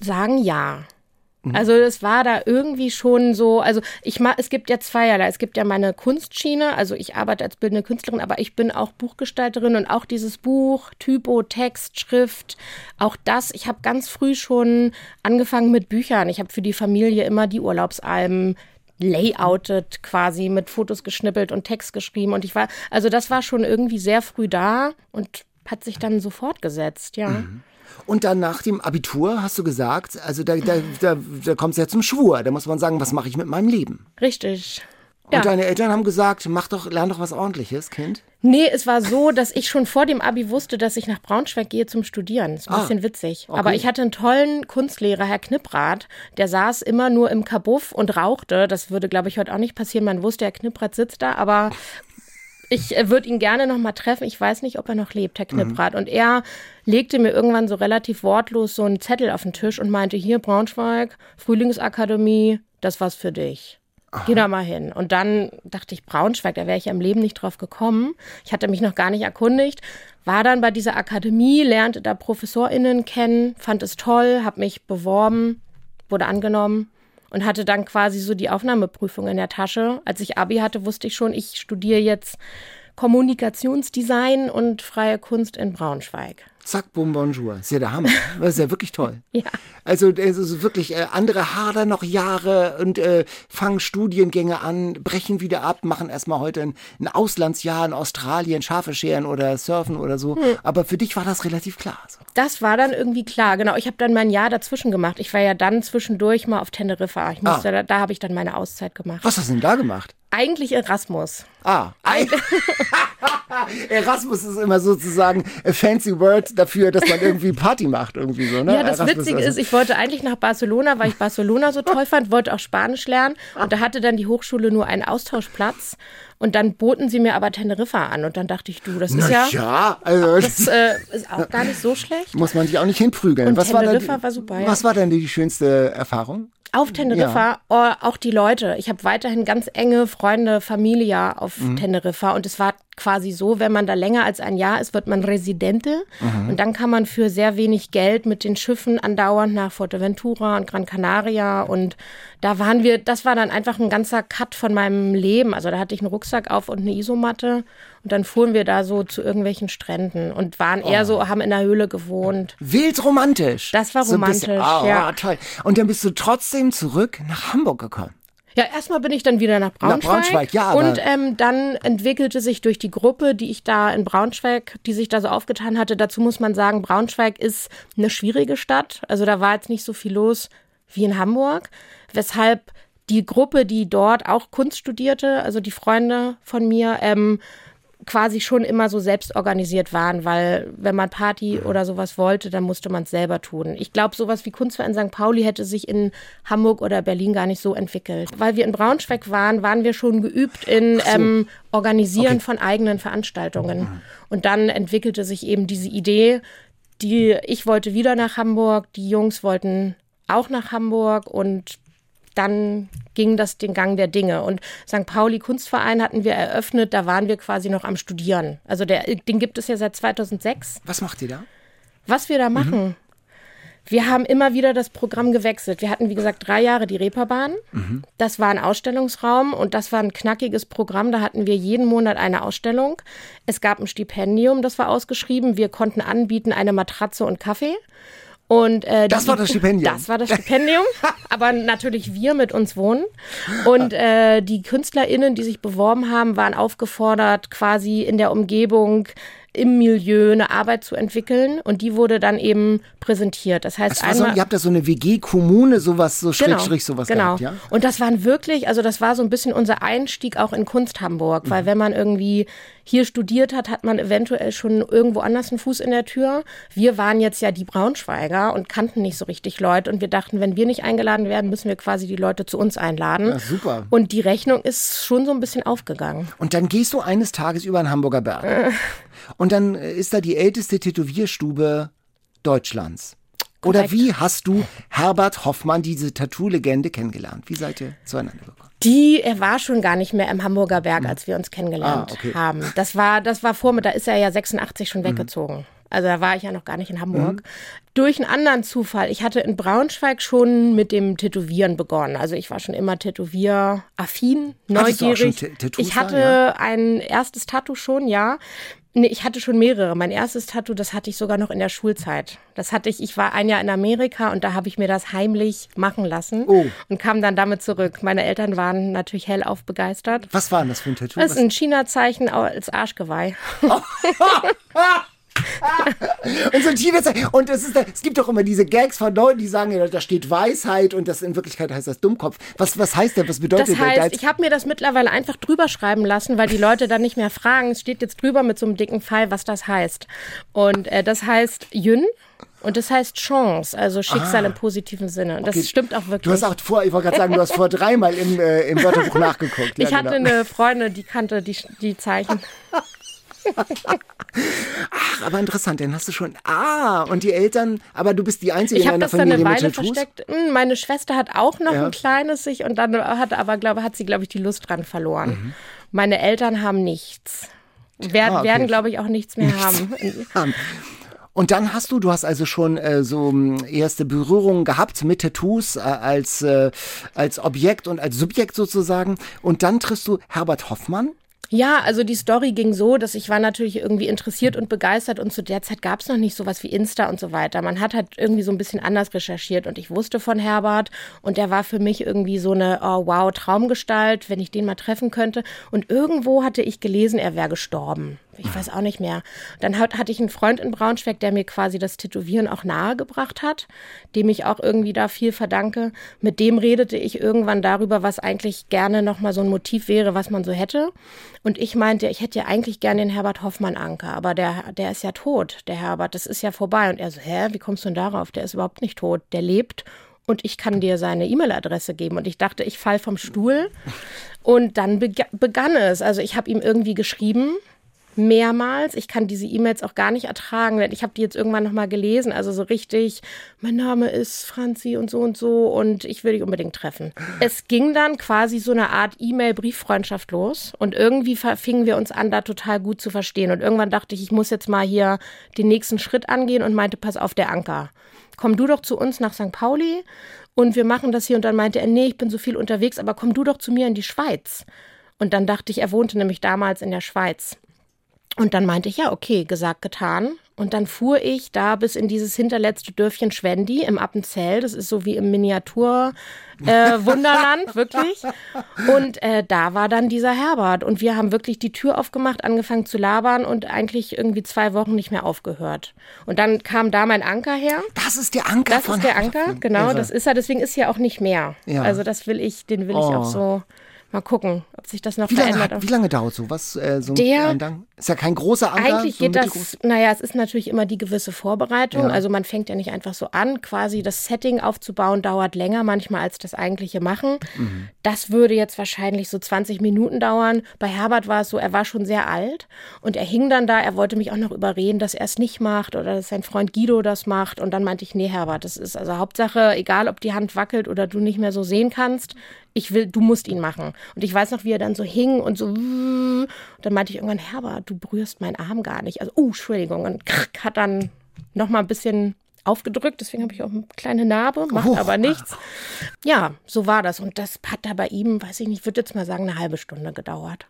sagen, ja. Mhm. Also es war da irgendwie schon so, also ich ma, es gibt ja zweierlei. Es gibt ja meine Kunstschiene, also ich arbeite als bildende Künstlerin, aber ich bin auch Buchgestalterin und auch dieses Buch, Typo, Text, Schrift, auch das. Ich habe ganz früh schon angefangen mit Büchern. Ich habe für die Familie immer die Urlaubsalben layoutet quasi mit Fotos geschnippelt und Text geschrieben und ich war, also das war schon irgendwie sehr früh da und hat sich dann so fortgesetzt, ja. Mhm. Und dann nach dem Abitur hast du gesagt, also da, da, da, da kommt es ja zum Schwur. Da muss man sagen, was mache ich mit meinem Leben? Richtig. Und ja. deine Eltern haben gesagt, mach doch, lern doch was ordentliches, Kind. Nee, es war so, dass ich schon vor dem Abi wusste, dass ich nach Braunschweig gehe zum Studieren. Das ist ein ah, bisschen witzig. Okay. Aber ich hatte einen tollen Kunstlehrer, Herr Knipprath, der saß immer nur im Kabuff und rauchte. Das würde, glaube ich, heute auch nicht passieren. Man wusste, Herr Knipprath sitzt da, aber ich äh, würde ihn gerne noch mal treffen. Ich weiß nicht, ob er noch lebt, Herr Knipprath. Mhm. Und er legte mir irgendwann so relativ wortlos so einen Zettel auf den Tisch und meinte, hier Braunschweig, Frühlingsakademie, das war's für dich. Aha. Geh da mal hin. Und dann dachte ich, Braunschweig, da wäre ich ja im Leben nicht drauf gekommen. Ich hatte mich noch gar nicht erkundigt. War dann bei dieser Akademie, lernte da ProfessorInnen kennen, fand es toll, habe mich beworben, wurde angenommen und hatte dann quasi so die Aufnahmeprüfung in der Tasche. Als ich Abi hatte, wusste ich schon, ich studiere jetzt Kommunikationsdesign und freie Kunst in Braunschweig. Zack, boom, bonjour. Ist ja der Hammer. Das ist ja wirklich toll. ja. Also, es ist wirklich, äh, andere hadern noch Jahre und äh, fangen Studiengänge an, brechen wieder ab, machen erstmal heute ein, ein Auslandsjahr in Australien, Schafe scheren oder surfen oder so. Hm. Aber für dich war das relativ klar. So. Das war dann irgendwie klar, genau. Ich habe dann mein Jahr dazwischen gemacht. Ich war ja dann zwischendurch mal auf Teneriffa. Ich musste, ah. da, da habe ich dann meine Auszeit gemacht. Was hast du denn da gemacht? Eigentlich Erasmus. Ah, Erasmus ist immer sozusagen a fancy word dafür, dass man irgendwie Party macht, irgendwie so, ne? Ja, das Erasmus Witzige ist, ich wollte eigentlich nach Barcelona, weil ich Barcelona so toll fand, wollte auch Spanisch lernen und da hatte dann die Hochschule nur einen Austauschplatz und dann boten sie mir aber Teneriffa an und dann dachte ich, du, das ist Na ja, ja also das äh, ist auch gar nicht so schlecht. Muss man sich auch nicht hinprügeln. Und was Teneriffa war, dann, war super. Ja. Was war denn die schönste Erfahrung? Auf Teneriffa, ja. oh, auch die Leute. Ich habe weiterhin ganz enge Freunde, Familie auf mhm. Teneriffa und es war quasi so, wenn man da länger als ein Jahr ist, wird man Residente mhm. und dann kann man für sehr wenig Geld mit den Schiffen andauernd nach Fuerteventura und Gran Canaria und da waren wir, das war dann einfach ein ganzer Cut von meinem Leben. Also da hatte ich einen Rucksack auf und eine Isomatte und dann fuhren wir da so zu irgendwelchen Stränden und waren eher oh. so, haben in der Höhle gewohnt. Wild romantisch. Das war romantisch, so oh, ja. toll. Und dann bist du trotzdem zurück nach Hamburg gekommen. Ja, erstmal bin ich dann wieder nach Braunschweig. Nach Braunschweig, ja. und ähm, dann entwickelte sich durch die Gruppe, die ich da in Braunschweig, die sich da so aufgetan hatte, dazu muss man sagen, Braunschweig ist eine schwierige Stadt. Also da war jetzt nicht so viel los wie in Hamburg, weshalb die Gruppe, die dort auch Kunst studierte, also die Freunde von mir, ähm, quasi schon immer so selbst organisiert waren, weil wenn man Party oder sowas wollte, dann musste man es selber tun. Ich glaube, sowas wie Kunstverein St. Pauli hätte sich in Hamburg oder Berlin gar nicht so entwickelt. Weil wir in Braunschweig waren, waren wir schon geübt in so. ähm, Organisieren okay. von eigenen Veranstaltungen. Und dann entwickelte sich eben diese Idee, die ich wollte wieder nach Hamburg, die Jungs wollten auch nach Hamburg und dann ging das den Gang der Dinge. Und St. Pauli Kunstverein hatten wir eröffnet, da waren wir quasi noch am Studieren. Also der, den gibt es ja seit 2006. Was macht ihr da? Was wir da mhm. machen? Mhm. Wir haben immer wieder das Programm gewechselt. Wir hatten, wie gesagt, drei Jahre die Reeperbahn. Mhm. Das war ein Ausstellungsraum und das war ein knackiges Programm. Da hatten wir jeden Monat eine Ausstellung. Es gab ein Stipendium, das war ausgeschrieben. Wir konnten anbieten eine Matratze und Kaffee. Und, äh, das die, war das Stipendium. Das war das Stipendium, aber natürlich wir mit uns wohnen. Und äh, die KünstlerInnen, die sich beworben haben, waren aufgefordert, quasi in der Umgebung im Milieu eine Arbeit zu entwickeln und die wurde dann eben präsentiert. Das heißt, einmal, so, ihr habt da so eine WG-Kommune, sowas, so genau, Schrägstrich, sowas genau. gehabt, ja? Und das waren wirklich, also das war so ein bisschen unser Einstieg auch in Kunst Hamburg, mhm. weil wenn man irgendwie hier studiert hat, hat man eventuell schon irgendwo anders einen Fuß in der Tür. Wir waren jetzt ja die Braunschweiger und kannten nicht so richtig Leute und wir dachten, wenn wir nicht eingeladen werden, müssen wir quasi die Leute zu uns einladen. Ja, super. Und die Rechnung ist schon so ein bisschen aufgegangen. Und dann gehst du eines Tages über den Hamburger Berg. Äh. Und dann ist da die älteste Tätowierstube Deutschlands. Oder wie hast du Herbert Hoffmann, diese Tattoo-Legende, kennengelernt? Wie seid ihr zueinander gekommen? Die, er war schon gar nicht mehr im Hamburger Berg, als wir uns kennengelernt ah, okay. haben. Das war, das war vor, da ist er ja 86 schon mhm. weggezogen. Also da war ich ja noch gar nicht in Hamburg. Mhm. Durch einen anderen Zufall. Ich hatte in Braunschweig schon mit dem Tätowieren begonnen. Also ich war schon immer Tätowier-affin, neugierig. Ich hatte ein erstes Tattoo schon, ja. Nee, ich hatte schon mehrere. Mein erstes Tattoo, das hatte ich sogar noch in der Schulzeit. Das hatte ich, ich war ein Jahr in Amerika und da habe ich mir das heimlich machen lassen oh. und kam dann damit zurück. Meine Eltern waren natürlich hellauf begeistert. Was war denn das für ein Tattoo? Das ist ein China-Zeichen als Arschgeweih. Oh. und so ein Teenager. Und es, ist, es gibt doch immer diese Gags von Leuten, die sagen, ja, da steht Weisheit und das in Wirklichkeit heißt das Dummkopf. Was, was heißt denn? Was bedeutet das? Heißt, das? Ich habe mir das mittlerweile einfach drüber schreiben lassen, weil die Leute dann nicht mehr fragen. Es steht jetzt drüber mit so einem dicken Pfeil, was das heißt. Und äh, das heißt Yün. Und das heißt Chance, also Schicksal ah, im positiven Sinne. Und das okay. stimmt auch wirklich. Du hast auch vor, ich wollte gerade sagen, du hast vor dreimal im, äh, im Wörterbuch nachgeguckt. Ja, ich hatte genau. eine Freundin, die kannte die, die Zeichen. Ach, aber interessant, dann hast du schon. Ah, und die Eltern, aber du bist die Einzige ich in deiner Familie Ich habe das dann eine Weile versteckt. Hm, meine Schwester hat auch noch ja. ein kleines sich und dann hat aber, glaube hat sie, glaube ich, die Lust dran verloren. Mhm. Meine Eltern haben nichts. Werden, ah, okay. werden glaube ich, auch nichts mehr nichts haben. Und dann hast du, du hast also schon äh, so hm, erste Berührungen gehabt mit Tattoos äh, als, äh, als Objekt und als Subjekt sozusagen. Und dann triffst du Herbert Hoffmann. Ja, also die Story ging so, dass ich war natürlich irgendwie interessiert und begeistert und zu der Zeit gab es noch nicht sowas wie Insta und so weiter. Man hat halt irgendwie so ein bisschen anders recherchiert und ich wusste von Herbert und der war für mich irgendwie so eine oh, wow Traumgestalt, wenn ich den mal treffen könnte. Und irgendwo hatte ich gelesen, er wäre gestorben ich weiß auch nicht mehr. Dann hat, hatte ich einen Freund in Braunschweig, der mir quasi das Tätowieren auch nahegebracht hat, dem ich auch irgendwie da viel verdanke. Mit dem redete ich irgendwann darüber, was eigentlich gerne nochmal so ein Motiv wäre, was man so hätte. Und ich meinte, ich hätte ja eigentlich gerne den Herbert Hoffmann Anker, aber der, der ist ja tot, der Herbert, das ist ja vorbei. Und er so, hä, wie kommst du denn darauf? Der ist überhaupt nicht tot, der lebt und ich kann dir seine E-Mail-Adresse geben. Und ich dachte, ich fall vom Stuhl. Und dann begann es. Also ich habe ihm irgendwie geschrieben mehrmals. Ich kann diese E-Mails auch gar nicht ertragen. Ich habe die jetzt irgendwann nochmal gelesen. Also so richtig, mein Name ist Franzi und so und so und ich will dich unbedingt treffen. Es ging dann quasi so eine Art E-Mail-Brieffreundschaft los und irgendwie fingen wir uns an, da total gut zu verstehen. Und irgendwann dachte ich, ich muss jetzt mal hier den nächsten Schritt angehen und meinte, pass auf, der Anker. Komm du doch zu uns nach St. Pauli und wir machen das hier. Und dann meinte er, nee, ich bin so viel unterwegs, aber komm du doch zu mir in die Schweiz. Und dann dachte ich, er wohnte nämlich damals in der Schweiz. Und dann meinte ich, ja, okay, gesagt, getan. Und dann fuhr ich da bis in dieses hinterletzte Dörfchen Schwendi im Appenzell. Das ist so wie im Miniatur äh, Wunderland, wirklich. Und äh, da war dann dieser Herbert. Und wir haben wirklich die Tür aufgemacht, angefangen zu labern und eigentlich irgendwie zwei Wochen nicht mehr aufgehört. Und dann kam da mein Anker her. Das ist der Anker das von Das ist der Anker, genau. Irre. Das ist er. Deswegen ist hier auch nicht mehr. Ja. Also das will ich, den will oh. ich auch so Mal gucken, ob sich das noch wie verändert. Lange, wie lange dauert sowas? Äh, so der, ein Ist ja kein großer Anker. Eigentlich so geht das, naja, es ist natürlich immer die gewisse Vorbereitung. Ja. Also man fängt ja nicht einfach so an. Quasi das Setting aufzubauen dauert länger manchmal als das eigentliche Machen. Mhm. Das würde jetzt wahrscheinlich so 20 Minuten dauern. Bei Herbert war es so, er war schon sehr alt und er hing dann da. Er wollte mich auch noch überreden, dass er es nicht macht oder dass sein Freund Guido das macht. Und dann meinte ich, nee, Herbert, das ist also Hauptsache, egal ob die Hand wackelt oder du nicht mehr so sehen kannst, ich will, du musst ihn machen. Und ich weiß noch, wie er dann so hing und so. Und dann meinte ich irgendwann, Herbert, du berührst meinen Arm gar nicht. Also, oh, Entschuldigung. Und hat dann noch mal ein bisschen aufgedrückt, deswegen habe ich auch eine kleine Narbe, macht oh. aber nichts. Ja, so war das. Und das hat da bei ihm, weiß ich nicht, ich würde jetzt mal sagen, eine halbe Stunde gedauert.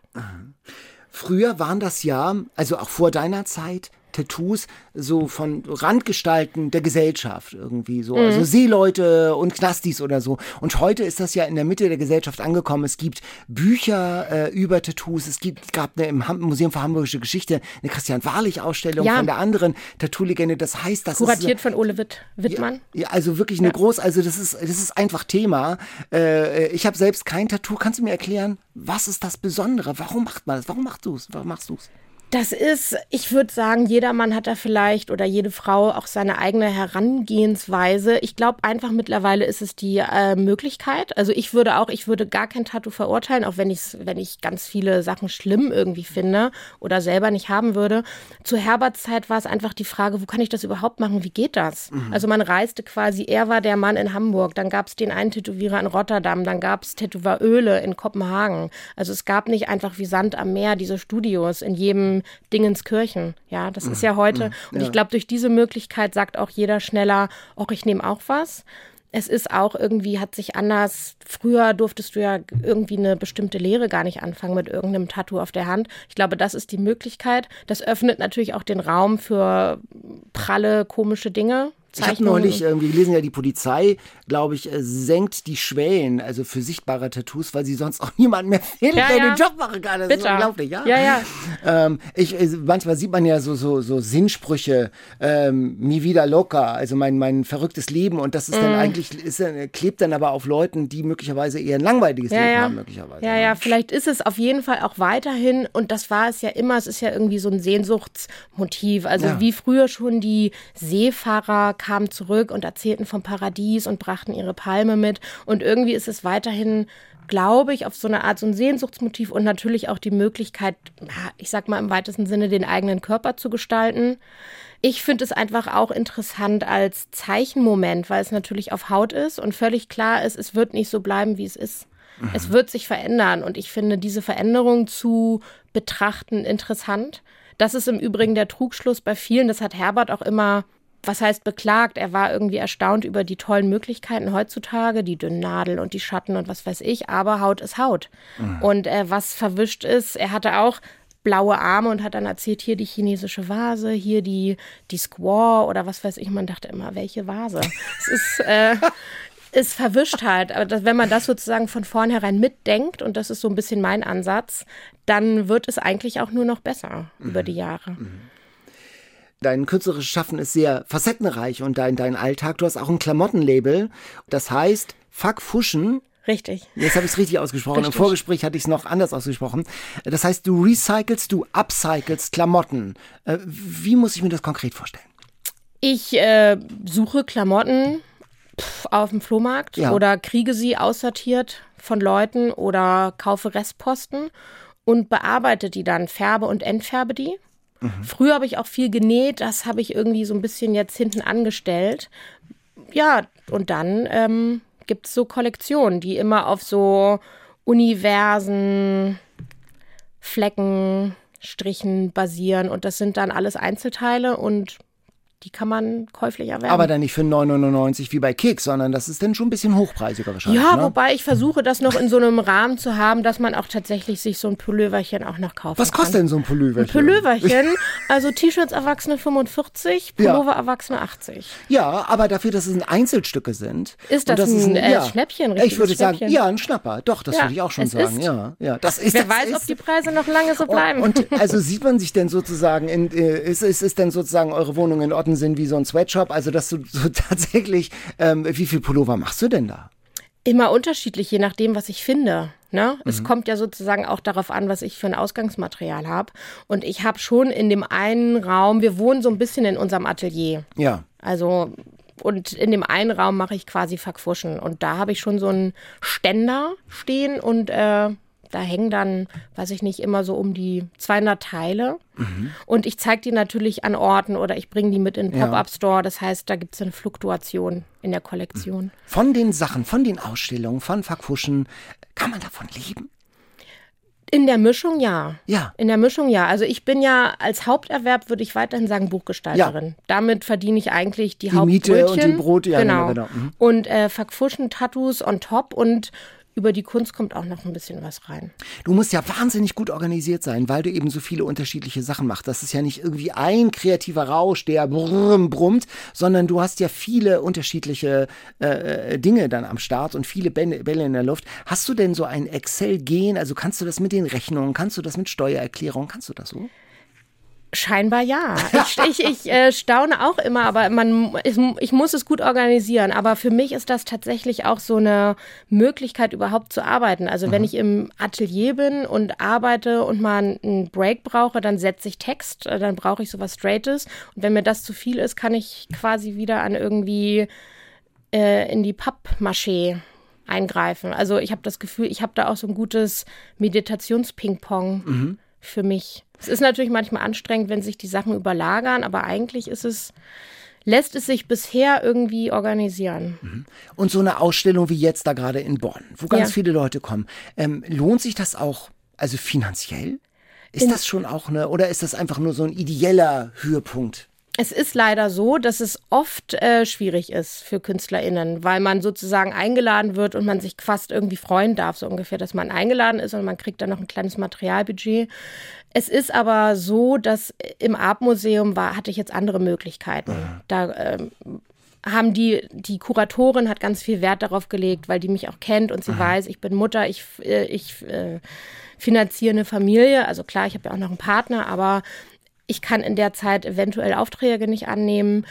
Früher waren das ja, also auch vor deiner Zeit, Tattoos so von Randgestalten der Gesellschaft irgendwie so. Also mhm. Also Seeleute und Knastis oder so. Und heute ist das ja in der Mitte der Gesellschaft angekommen. Es gibt Bücher äh, über Tattoos. Es gibt, gab eine, im Museum für Hamburgische Geschichte eine Christian Wahrlich-Ausstellung ja. von der anderen Tattoo-Legende. Das heißt, das Kuratiert ist. von Ole Witt, Wittmann. Ja, ja, also wirklich eine ja. groß, also das ist, das ist einfach Thema. Äh, ich habe selbst kein Tattoo. Kannst du mir erklären, was ist das Besondere? Warum macht man das? Warum machst du es? Warum machst du es? Das ist, ich würde sagen, jeder Mann hat da vielleicht oder jede Frau auch seine eigene Herangehensweise. Ich glaube einfach mittlerweile ist es die äh, Möglichkeit. Also ich würde auch, ich würde gar kein Tattoo verurteilen, auch wenn ich wenn ich ganz viele Sachen schlimm irgendwie finde oder selber nicht haben würde. Zu Herberts Zeit war es einfach die Frage, wo kann ich das überhaupt machen? Wie geht das? Mhm. Also man reiste quasi, er war der Mann in Hamburg, dann gab es den einen Tätowierer in Rotterdam, dann gab es Tätowieröle in Kopenhagen. Also es gab nicht einfach wie Sand am Meer diese Studios in jedem Dingenskirchen. Ja, das ist mhm. ja heute. Mhm. Und ich glaube, durch diese Möglichkeit sagt auch jeder schneller, auch ich nehme auch was. Es ist auch irgendwie, hat sich anders. Früher durftest du ja irgendwie eine bestimmte Lehre gar nicht anfangen mit irgendeinem Tattoo auf der Hand. Ich glaube, das ist die Möglichkeit. Das öffnet natürlich auch den Raum für pralle, komische Dinge. Ich habe neulich irgendwie gelesen, ja, die Polizei, glaube ich, äh, senkt die Schwellen, also für sichtbare Tattoos, weil sie sonst auch niemanden mehr findet, ja, der ja. den Job machen kann. Das Bitter. ist unglaublich, ja? Ja, ja. Ähm, ich, äh, manchmal sieht man ja so, so, so Sinnsprüche, ähm, mi vida loca, also mein, mein verrücktes Leben und das ist dann mm. eigentlich, ist, klebt dann aber auf Leuten, die möglicherweise eher ein langweiliges ja, Leben haben, möglicherweise. Ja, ja, vielleicht ist es auf jeden Fall auch weiterhin und das war es ja immer, es ist ja irgendwie so ein Sehnsuchtsmotiv, also wie früher schon die Seefahrer kamen zurück und erzählten vom Paradies und brachten ihre Palme mit. Und irgendwie ist es weiterhin glaube ich, auf so eine Art so ein Sehnsuchtsmotiv und natürlich auch die Möglichkeit, ich sag mal im weitesten Sinne, den eigenen Körper zu gestalten. Ich finde es einfach auch interessant als Zeichenmoment, weil es natürlich auf Haut ist und völlig klar ist, es wird nicht so bleiben, wie es ist. Mhm. Es wird sich verändern und ich finde diese Veränderung zu betrachten interessant. Das ist im Übrigen der Trugschluss bei vielen, das hat Herbert auch immer was heißt beklagt? Er war irgendwie erstaunt über die tollen Möglichkeiten heutzutage, die dünnen Nadeln und die Schatten und was weiß ich, aber Haut ist Haut. Mhm. Und äh, was verwischt ist, er hatte auch blaue Arme und hat dann erzählt, hier die chinesische Vase, hier die, die Squaw oder was weiß ich. Man dachte immer, welche Vase? es ist, äh, es verwischt halt. Aber das, wenn man das sozusagen von vornherein mitdenkt, und das ist so ein bisschen mein Ansatz, dann wird es eigentlich auch nur noch besser mhm. über die Jahre. Mhm. Dein künstlerisches Schaffen ist sehr facettenreich und dein, dein Alltag. Du hast auch ein Klamottenlabel. Das heißt Fuck Fuschen. Richtig. Jetzt habe ich es richtig ausgesprochen. Richtig. Im Vorgespräch hatte ich es noch anders ausgesprochen. Das heißt, du recycelst, du upcyclest Klamotten. Äh, wie muss ich mir das konkret vorstellen? Ich äh, suche Klamotten auf dem Flohmarkt ja. oder kriege sie aussortiert von Leuten oder kaufe Restposten und bearbeite die dann, färbe und entfärbe die. Mhm. Früher habe ich auch viel genäht, das habe ich irgendwie so ein bisschen jetzt hinten angestellt. Ja, und dann ähm, gibt es so Kollektionen, die immer auf so Universen, Flecken, Strichen basieren und das sind dann alles Einzelteile und die kann man käuflich erwerben. Aber dann nicht für 9,99 wie bei Kick, sondern das ist dann schon ein bisschen hochpreisiger wahrscheinlich. Ja, ne? wobei ich versuche, das noch in so einem Rahmen zu haben, dass man auch tatsächlich sich so ein Pulloverchen auch noch kaufen Was kann. kostet denn so ein Pulloverchen? Ein Pulloverchen, also T-Shirts Erwachsene 45, Pullover ja. Erwachsene 80. Ja, aber dafür, dass es Einzelstücke sind. Ist das, das ein, ist ein äh, ja, Schnäppchen? Ich würde sagen, ja, ein Schnapper. Doch, das ja, würde ich auch schon sagen. Ja, ja, das ist, Wer das weiß, ist. ob die Preise noch lange so bleiben. Und, und also sieht man sich denn sozusagen, in, äh, ist, ist, ist denn sozusagen eure Wohnung in Orten sind wie so ein Sweatshop? Sweatshop, also dass du so tatsächlich, ähm, wie viel Pullover machst du denn da? Immer unterschiedlich, je nachdem, was ich finde. Ne? Mhm. Es kommt ja sozusagen auch darauf an, was ich für ein Ausgangsmaterial habe. Und ich habe schon in dem einen Raum, wir wohnen so ein bisschen in unserem Atelier. Ja. Also und in dem einen Raum mache ich quasi Verquuschen. Und da habe ich schon so einen Ständer stehen und äh, da hängen dann, weiß ich nicht, immer so um die 200 Teile. Mhm. Und ich zeige die natürlich an Orten oder ich bringe die mit in den Pop-Up-Store. Das heißt, da gibt es eine Fluktuation in der Kollektion. Von den Sachen, von den Ausstellungen, von Verkuschen, kann man davon leben? In der Mischung ja. Ja. In der Mischung ja. Also ich bin ja als Haupterwerb würde ich weiterhin sagen Buchgestalterin. Ja. Damit verdiene ich eigentlich die, die. Miete und die Brot, ja genau. genau. Mhm. Und äh, Verquuschen, Tattoos on top und über die Kunst kommt auch noch ein bisschen was rein. Du musst ja wahnsinnig gut organisiert sein, weil du eben so viele unterschiedliche Sachen machst. Das ist ja nicht irgendwie ein kreativer Rausch, der brumm, brummt, sondern du hast ja viele unterschiedliche äh, äh Dinge dann am Start und viele Bälle in der Luft. Hast du denn so ein Excel-Gen? Also kannst du das mit den Rechnungen, kannst du das mit Steuererklärungen, kannst du das so? Scheinbar ja. Ich, ich, ich äh, staune auch immer, aber man, ich, ich, muss es gut organisieren. Aber für mich ist das tatsächlich auch so eine Möglichkeit, überhaupt zu arbeiten. Also mhm. wenn ich im Atelier bin und arbeite und mal einen Break brauche, dann setze ich Text, äh, dann brauche ich sowas Straightes. Und wenn mir das zu viel ist, kann ich quasi wieder an irgendwie äh, in die Pappmaché eingreifen. Also ich habe das Gefühl, ich habe da auch so ein gutes Meditations-Ping-Pong mhm. Für mich. Es ist natürlich manchmal anstrengend, wenn sich die Sachen überlagern, aber eigentlich ist es lässt es sich bisher irgendwie organisieren. Mhm. Und so eine Ausstellung wie jetzt da gerade in Bonn, wo ganz ja. viele Leute kommen, ähm, lohnt sich das auch, also finanziell? Ist in das schon auch eine, oder ist das einfach nur so ein ideeller Höhepunkt? Es ist leider so, dass es oft äh, schwierig ist für KünstlerInnen, weil man sozusagen eingeladen wird und man sich fast irgendwie freuen darf, so ungefähr, dass man eingeladen ist und man kriegt dann noch ein kleines Materialbudget. Es ist aber so, dass im Art-Museum war, hatte ich jetzt andere Möglichkeiten. Da ähm, haben die, die Kuratorin hat ganz viel Wert darauf gelegt, weil die mich auch kennt und sie Aha. weiß, ich bin Mutter, ich, äh, ich äh, finanziere eine Familie. Also klar, ich habe ja auch noch einen Partner, aber ich kann in der Zeit eventuell Aufträge nicht annehmen.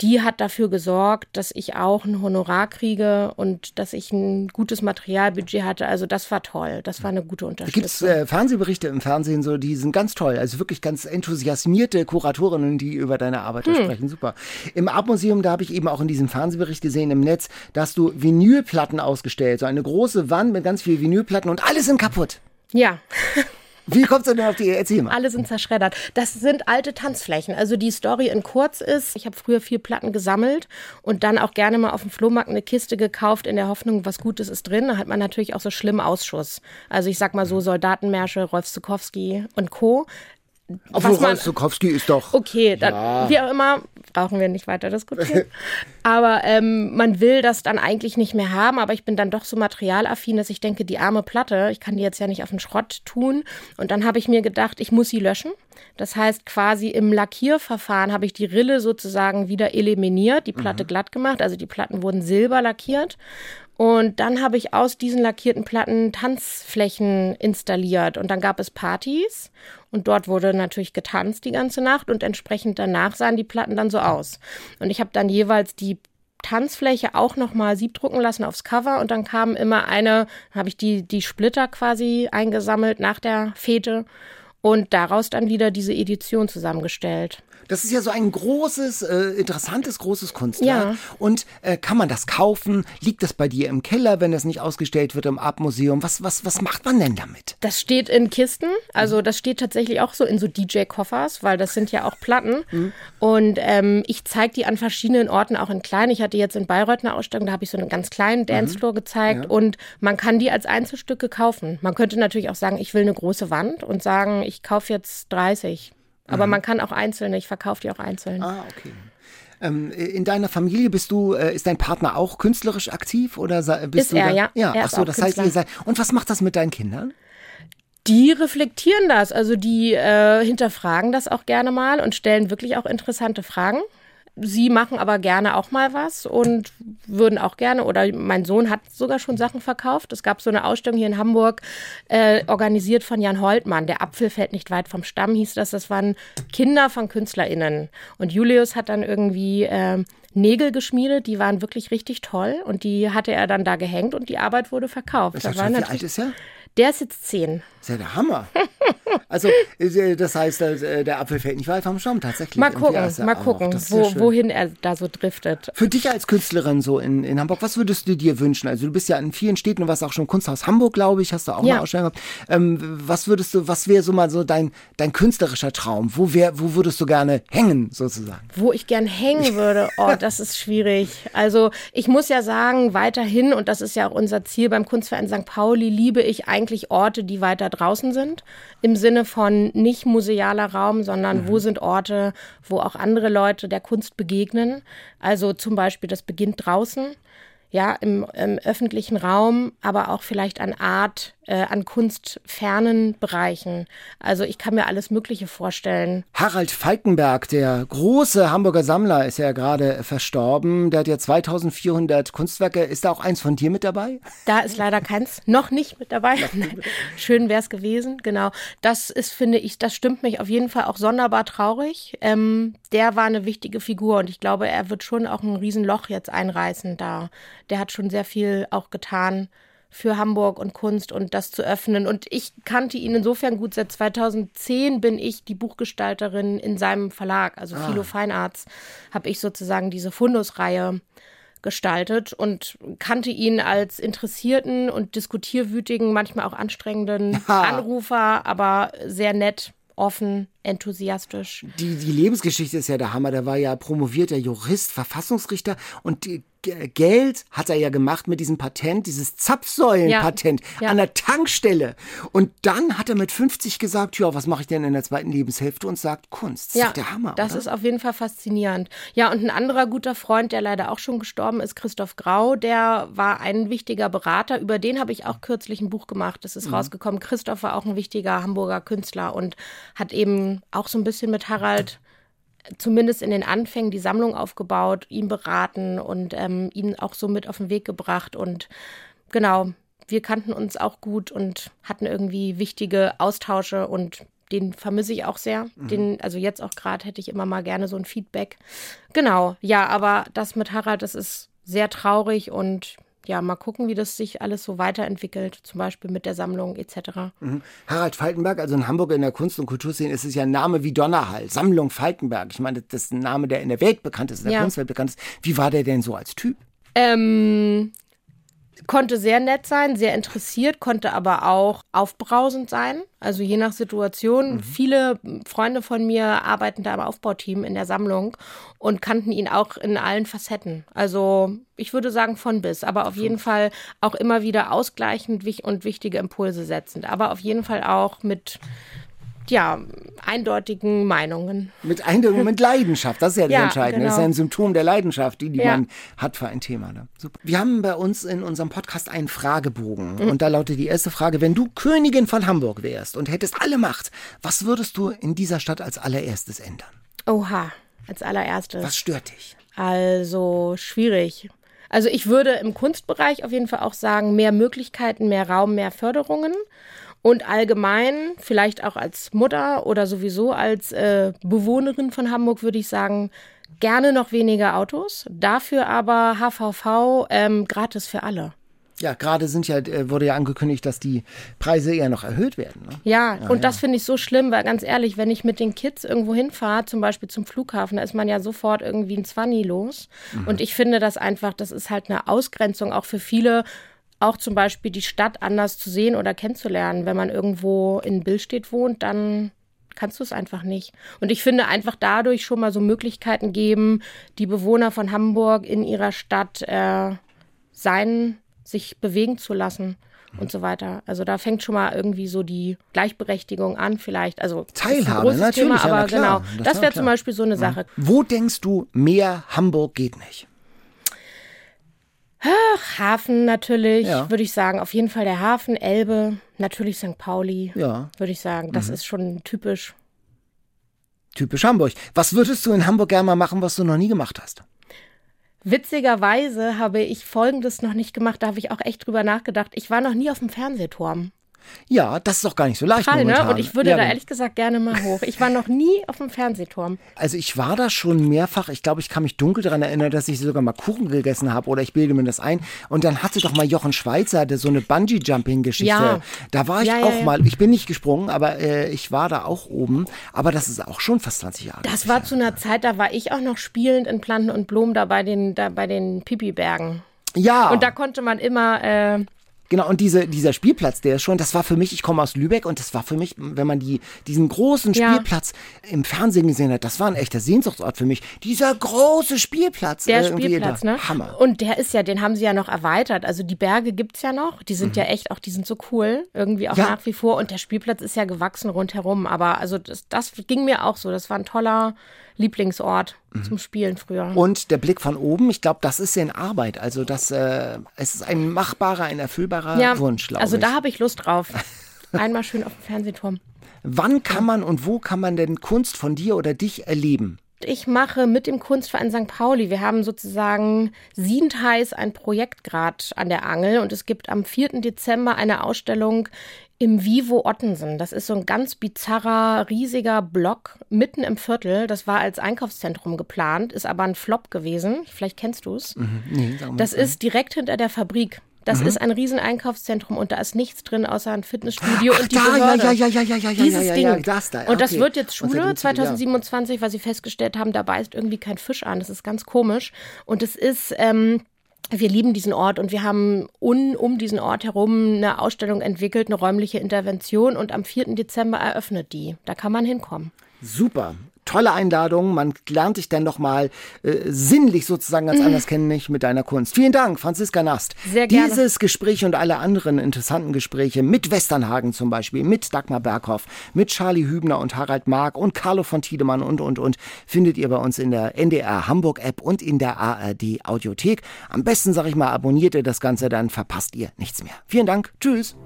Die hat dafür gesorgt, dass ich auch ein Honorar kriege und dass ich ein gutes Materialbudget hatte. Also das war toll. Das war eine gute Unterstützung. Gibt es äh, Fernsehberichte im Fernsehen so, die sind ganz toll. Also wirklich ganz enthusiasmierte Kuratorinnen, die über deine Arbeit hm. sprechen. Super. Im Artmuseum, da habe ich eben auch in diesem Fernsehbericht gesehen im Netz, da hast du Vinylplatten ausgestellt. So eine große Wand mit ganz vielen Vinylplatten und alle sind kaputt. Ja. Wie kommst du denn auf die mal. Alle sind zerschreddert. Das sind alte Tanzflächen. Also die Story in kurz ist, ich habe früher vier Platten gesammelt und dann auch gerne mal auf dem Flohmarkt eine Kiste gekauft in der Hoffnung, was Gutes ist drin. Da hat man natürlich auch so schlimmen Ausschuss. Also ich sag mal so Soldatenmärsche, Rolf Zukowski und Co. Obwohl Rolf Zukowski ist doch. Okay, dann, ja. wie auch immer, brauchen wir nicht weiter diskutieren. aber ähm, man will das dann eigentlich nicht mehr haben, aber ich bin dann doch so materialaffin, dass ich denke, die arme Platte, ich kann die jetzt ja nicht auf den Schrott tun. Und dann habe ich mir gedacht, ich muss sie löschen. Das heißt, quasi im Lackierverfahren habe ich die Rille sozusagen wieder eliminiert, die Platte mhm. glatt gemacht. Also die Platten wurden silber lackiert. Und dann habe ich aus diesen lackierten Platten Tanzflächen installiert. Und dann gab es Partys. Und dort wurde natürlich getanzt die ganze Nacht. Und entsprechend danach sahen die Platten dann so aus. Und ich habe dann jeweils die Tanzfläche auch nochmal siebdrucken lassen aufs Cover und dann kam immer eine, habe ich die, die Splitter quasi eingesammelt nach der Fete und daraus dann wieder diese Edition zusammengestellt. Das ist ja so ein großes, äh, interessantes, großes Kunstwerk. Ja. Und äh, kann man das kaufen? Liegt das bei dir im Keller, wenn das nicht ausgestellt wird im Art-Museum? Was, was, was macht man denn damit? Das steht in Kisten, also das steht tatsächlich auch so in so DJ-Koffers, weil das sind ja auch Platten. Und ähm, ich zeige die an verschiedenen Orten, auch in klein. Ich hatte jetzt in Bayreuth eine Ausstellung, da habe ich so einen ganz kleinen Dancefloor gezeigt und man kann die als Einzelstücke kaufen. Man könnte natürlich auch sagen, ich will eine große Wand und sagen, ich kaufe jetzt 30. Aber man kann auch einzelne, ich verkaufe die auch einzeln. Ah, okay. Ähm, in deiner Familie bist du, äh, ist dein Partner auch künstlerisch aktiv oder bist Ist du er, da? ja. Ja, Er ach so, das heißt, Künstler. ihr seid. Und was macht das mit deinen Kindern? Die reflektieren das, also die äh, hinterfragen das auch gerne mal und stellen wirklich auch interessante Fragen. Sie machen aber gerne auch mal was und würden auch gerne, oder mein Sohn hat sogar schon Sachen verkauft. Es gab so eine Ausstellung hier in Hamburg, äh, organisiert von Jan Holtmann. Der Apfel fällt nicht weit vom Stamm, hieß das. Das waren Kinder von KünstlerInnen. Und Julius hat dann irgendwie äh, Nägel geschmiedet, die waren wirklich richtig toll. Und die hatte er dann da gehängt und die Arbeit wurde verkauft. Das war wie alt ist er? Der ist jetzt zehn. Das ist ja der Hammer. Also, äh, das heißt, äh, der Apfel fällt nicht weit vom Stamm tatsächlich. Mal gucken, ja, ja mal gucken, ja wo, schön. wohin er da so driftet. Für dich als Künstlerin so in, in Hamburg, was würdest du dir wünschen? Also du bist ja in vielen Städten, du warst auch schon Kunsthaus Hamburg, glaube ich, hast du auch Ja. mal Ausstellung gehabt. Ähm, was würdest du, was wäre so mal so dein, dein künstlerischer Traum? Wo, wär, wo würdest du gerne hängen, sozusagen? Wo ich gern hängen würde, oh, das ist schwierig. Also ich muss ja sagen, weiterhin, und das ist ja auch unser Ziel beim Kunstverein St. Pauli, liebe ich eigentlich Orte, die weiter draußen sind. Im Sinne von nicht musealer Raum, sondern wo sind Orte, wo auch andere Leute der Kunst begegnen. Also zum Beispiel, das beginnt draußen. Ja, im, im öffentlichen Raum, aber auch vielleicht an Art, äh, an kunstfernen Bereichen. Also ich kann mir alles Mögliche vorstellen. Harald Falkenberg, der große Hamburger Sammler, ist ja gerade verstorben. Der hat ja 2400 Kunstwerke. Ist da auch eins von dir mit dabei? Da ist leider keins noch nicht mit dabei. Schön wäre es gewesen, genau. Das ist, finde ich, das stimmt mich auf jeden Fall auch sonderbar traurig. Ähm, der war eine wichtige Figur und ich glaube, er wird schon auch ein Riesenloch jetzt einreißen da. Der hat schon sehr viel auch getan für Hamburg und Kunst und das zu öffnen. Und ich kannte ihn insofern gut. Seit 2010 bin ich die Buchgestalterin in seinem Verlag, also Philo Fine Arts, habe ich sozusagen diese Fundusreihe gestaltet und kannte ihn als interessierten und diskutierwütigen, manchmal auch anstrengenden Anrufer, aber sehr nett, offen, enthusiastisch. Die, die Lebensgeschichte ist ja der Hammer. Der war ja promovierter Jurist, Verfassungsrichter und die, Geld hat er ja gemacht mit diesem Patent, dieses Zapfsäulenpatent Ja, ja. an der Tankstelle. Und dann hat er mit 50 gesagt, ja, was mache ich denn in der zweiten Lebenshälfte? Und sagt Kunst. Das ist doch der Hammer, das oder? ist auf jeden Fall faszinierend. Ja, und ein anderer guter Freund, der leider auch schon gestorben ist, Christoph Grau, der war ein wichtiger Berater. Über den habe ich auch kürzlich ein Buch gemacht. Das ist Mhm. rausgekommen. Christoph war auch ein wichtiger Hamburger Künstler und hat eben auch so ein bisschen mit Harald zumindest in den Anfängen die Sammlung aufgebaut, ihn beraten und ähm, ihn auch so mit auf den Weg gebracht. Und genau, wir kannten uns auch gut und hatten irgendwie wichtige Austausche und den vermisse ich auch sehr. Den, also jetzt auch gerade hätte ich immer mal gerne so ein Feedback. Genau, ja, aber das mit Harald, das ist sehr traurig und ja, mal gucken, wie das sich alles so weiterentwickelt, zum Beispiel mit der Sammlung etc. Harald Falkenberg, also in Hamburg in der Kunst- und Kulturszene ist es ja ein Name wie Donnerhall, Sammlung Falkenberg. Ich meine, das ist ein Name, der in der Welt bekannt ist, in der Ja. Kunstwelt bekannt ist. Wie war der denn so als Typ? Ähm, konnte sehr nett sein, sehr interessiert, konnte aber auch aufbrausend sein. Also je nach Situation. Viele Freunde von mir arbeiten da im Aufbauteam in der Sammlung und kannten ihn auch in allen Facetten. Also ich würde sagen von bis, aber auf jeden Fall auch immer wieder ausgleichend und wichtige Impulse setzend. Aber auf jeden Fall auch mit ja, eindeutigen Meinungen. Mit Eindrücken, mit Leidenschaft, das ist ja das Ja, Entscheidende. Das ist genau. ja ein Symptom der Leidenschaft, die, die Ja. man hat für ein Thema. Ne? Super. Wir haben bei uns in unserem Podcast einen Fragebogen. Mhm. Und da lautet die erste Frage, wenn du Königin von Hamburg wärst und hättest alle Macht, was würdest du in dieser Stadt als allererstes ändern? Oha, als allererstes. Was stört dich? Also schwierig. Also ich würde im Kunstbereich auf jeden Fall auch sagen, mehr Möglichkeiten, mehr Raum, mehr Förderungen. Und allgemein, vielleicht auch als Mutter oder sowieso als äh, Bewohnerin von Hamburg, würde ich sagen, gerne noch weniger Autos. Dafür aber HVV ähm, gratis für alle. Ja, gerade sind ja, äh, wurde ja angekündigt, dass die Preise eher noch erhöht werden. Ne? Ja, ja, und ja. das finde ich so schlimm, weil ganz ehrlich, wenn ich mit den Kids irgendwo hinfahre, zum Beispiel zum Flughafen, da ist man ja sofort irgendwie ein Zwanni los. Mhm. Und ich finde das einfach, das ist halt eine Ausgrenzung auch für viele, auch zum Beispiel die Stadt anders zu sehen oder kennenzulernen. Wenn man irgendwo in Billstedt wohnt, dann kannst du es einfach nicht. Und ich finde einfach dadurch schon mal so Möglichkeiten geben, die Bewohner von Hamburg in ihrer Stadt äh, sein sich bewegen zu lassen und so weiter. Also da fängt schon mal irgendwie so die Gleichberechtigung an, vielleicht. Also Teilhabe, natürlich, Thema, aber ja, genau. Das, das wäre zum Beispiel so eine Sache. Wo denkst du, mehr Hamburg geht nicht? Ach, Hafen natürlich, ja. würde ich sagen. Auf jeden Fall der Hafen, Elbe, natürlich St. Pauli, ja. würde ich sagen. Das mhm. ist schon typisch. Typisch Hamburg. Was würdest du in Hamburg gerne mal machen, was du noch nie gemacht hast? Witzigerweise habe ich Folgendes noch nicht gemacht, da habe ich auch echt drüber nachgedacht. Ich war noch nie auf dem Fernsehturm. Ja, das ist doch gar nicht so leicht. Total, ne? Und ich würde ja, da ehrlich gesagt gerne mal hoch. Ich war noch nie auf dem Fernsehturm. Also ich war da schon mehrfach. Ich glaube, ich kann mich dunkel daran erinnern, dass ich sogar mal Kuchen gegessen habe oder ich bilde mir das ein. Und dann hatte doch mal Jochen Schweizer so eine Bungee-Jumping-Geschichte. Ja. Da war ich ja, auch mal. Ich bin nicht gesprungen, aber äh, ich war da auch oben. Aber das ist auch schon fast 20 Jahre. Das war zu einer Zeit, da war ich auch noch spielend in Planten und Blumen da bei den, da bei den Pipi-Bergen. Ja. Und da konnte man immer äh, Genau, und diese, dieser Spielplatz, der ist schon, das war für mich, ich komme aus Lübeck und das war für mich, wenn man die, diesen großen Spielplatz ja. im Fernsehen gesehen hat, das war ein echter Sehnsuchtsort für mich. Dieser große Spielplatz. Der äh, Spielplatz, ne? Hammer. Und der ist ja, den haben sie ja noch erweitert. Also die Berge gibt es ja noch. Die sind mhm. ja echt auch, die sind so cool. Irgendwie auch ja. nach wie vor. Und der Spielplatz ist ja gewachsen rundherum. Aber also das, das ging mir auch so. Das war ein toller, Lieblingsort mhm. zum Spielen früher. Und der Blick von oben, ich glaube, das ist ja in Arbeit. Also das, äh, es ist ein machbarer, ein erfüllbarer ja, Wunsch, glaube also ich. Also da habe ich Lust drauf. Einmal schön auf dem Fernsehturm. Wann kann man und wo kann man denn Kunst von dir oder dich erleben? Ich mache mit dem Kunstverein St. Pauli, wir haben sozusagen Sientheiß ein Projekt gerade an der Angel und es gibt am 4. Dezember eine Ausstellung im Vivo Ottensen. Das ist so ein ganz bizarrer, riesiger Block mitten im Viertel. Das war als Einkaufszentrum geplant, ist aber ein Flop gewesen. Vielleicht kennst du es. Mhm. Nee, das ist direkt hinter der Fabrik. Das mhm. ist ein riesen Einkaufszentrum und da ist nichts drin außer ein Fitnessstudio Ach, und die da, Behörde. Ja, ja, ja, ja, ja, Dieses ja, ja, ja, Ding. Das da. Und das wird jetzt Schule 2027, weil sie festgestellt haben, da beißt irgendwie kein Fisch an. Das ist ganz komisch. Und es ist ähm, wir lieben diesen Ort und wir haben un, um diesen Ort herum eine Ausstellung entwickelt, eine räumliche Intervention und am 4. Dezember eröffnet die. Da kann man hinkommen. Super tolle Einladung. Man lernt dich dann nochmal äh, sinnlich sozusagen ganz mhm. anders kennen, nicht mit deiner Kunst. Vielen Dank, Franziska Nast. Sehr gerne. Dieses Gespräch und alle anderen interessanten Gespräche mit Westernhagen zum Beispiel, mit Dagmar Berghoff, mit Charlie Hübner und Harald Mark und Carlo von Tiedemann und, und, und, findet ihr bei uns in der NDR Hamburg App und in der ARD Audiothek. Am besten, sag ich mal, abonniert ihr das Ganze, dann verpasst ihr nichts mehr. Vielen Dank. Tschüss.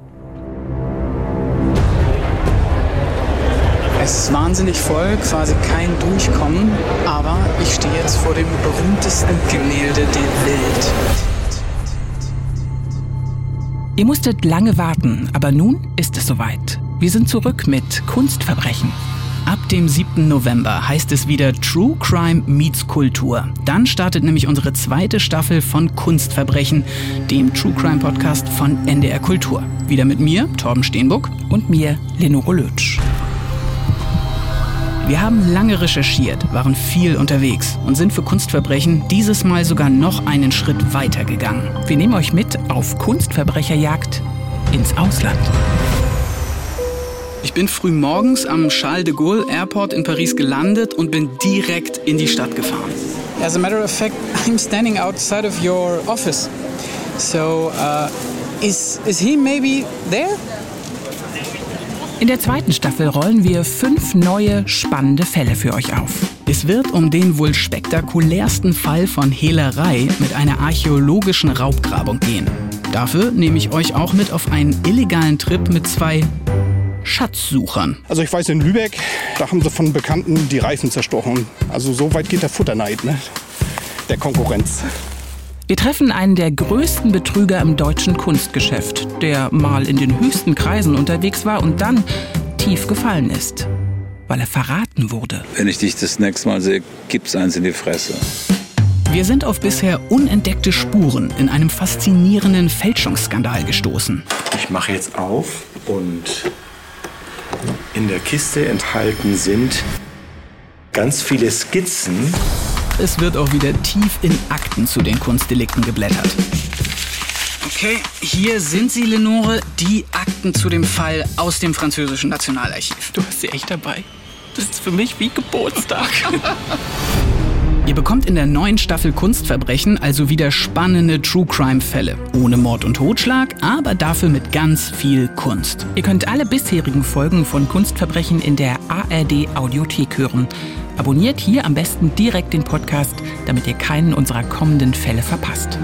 Es ist wahnsinnig voll, quasi kein Durchkommen, aber ich stehe jetzt vor dem berühmtesten Gemälde der Welt. Ihr musstet lange warten, aber nun ist es soweit. Wir sind zurück mit Kunstverbrechen. Ab dem 7. November heißt es wieder True Crime meets Kultur. Dann startet nämlich unsere zweite Staffel von Kunstverbrechen, dem True Crime Podcast von NDR Kultur. Wieder mit mir, Torben Steenbuck. Und mir, Lenore Lötsch. Wir haben lange recherchiert, waren viel unterwegs und sind für Kunstverbrechen dieses Mal sogar noch einen Schritt weiter gegangen. Wir nehmen euch mit auf Kunstverbrecherjagd ins Ausland. Ich bin früh morgens am Charles de Gaulle Airport in Paris gelandet und bin direkt in die Stadt gefahren. As a matter of fact, I'm standing outside of your office. So, uh, is, is he maybe there? In der zweiten Staffel rollen wir fünf neue, spannende Fälle für euch auf. Es wird um den wohl spektakulärsten Fall von Hehlerei mit einer archäologischen Raubgrabung gehen. Dafür nehme ich euch auch mit auf einen illegalen Trip mit zwei Schatzsuchern. Also ich weiß in Lübeck, da haben sie von Bekannten die Reifen zerstochen. Also so weit geht der Futterneid, ne? Der Konkurrenz. Wir treffen einen der größten Betrüger im deutschen Kunstgeschäft, der mal in den höchsten Kreisen unterwegs war und dann tief gefallen ist, weil er verraten wurde. Wenn ich dich das nächste Mal sehe, gibt's eins in die Fresse. Wir sind auf bisher unentdeckte Spuren in einem faszinierenden Fälschungsskandal gestoßen. Ich mache jetzt auf und in der Kiste enthalten sind ganz viele Skizzen. Es wird auch wieder tief in Akten zu den Kunstdelikten geblättert. Okay, hier sind sie, Lenore, die Akten zu dem Fall aus dem französischen Nationalarchiv. Du hast sie echt dabei. Das ist für mich wie Geburtstag. Ihr bekommt in der neuen Staffel Kunstverbrechen also wieder spannende True Crime Fälle. Ohne Mord und Totschlag, aber dafür mit ganz viel Kunst. Ihr könnt alle bisherigen Folgen von Kunstverbrechen in der ARD Audiothek hören. Abonniert hier am besten direkt den Podcast, damit ihr keinen unserer kommenden Fälle verpasst.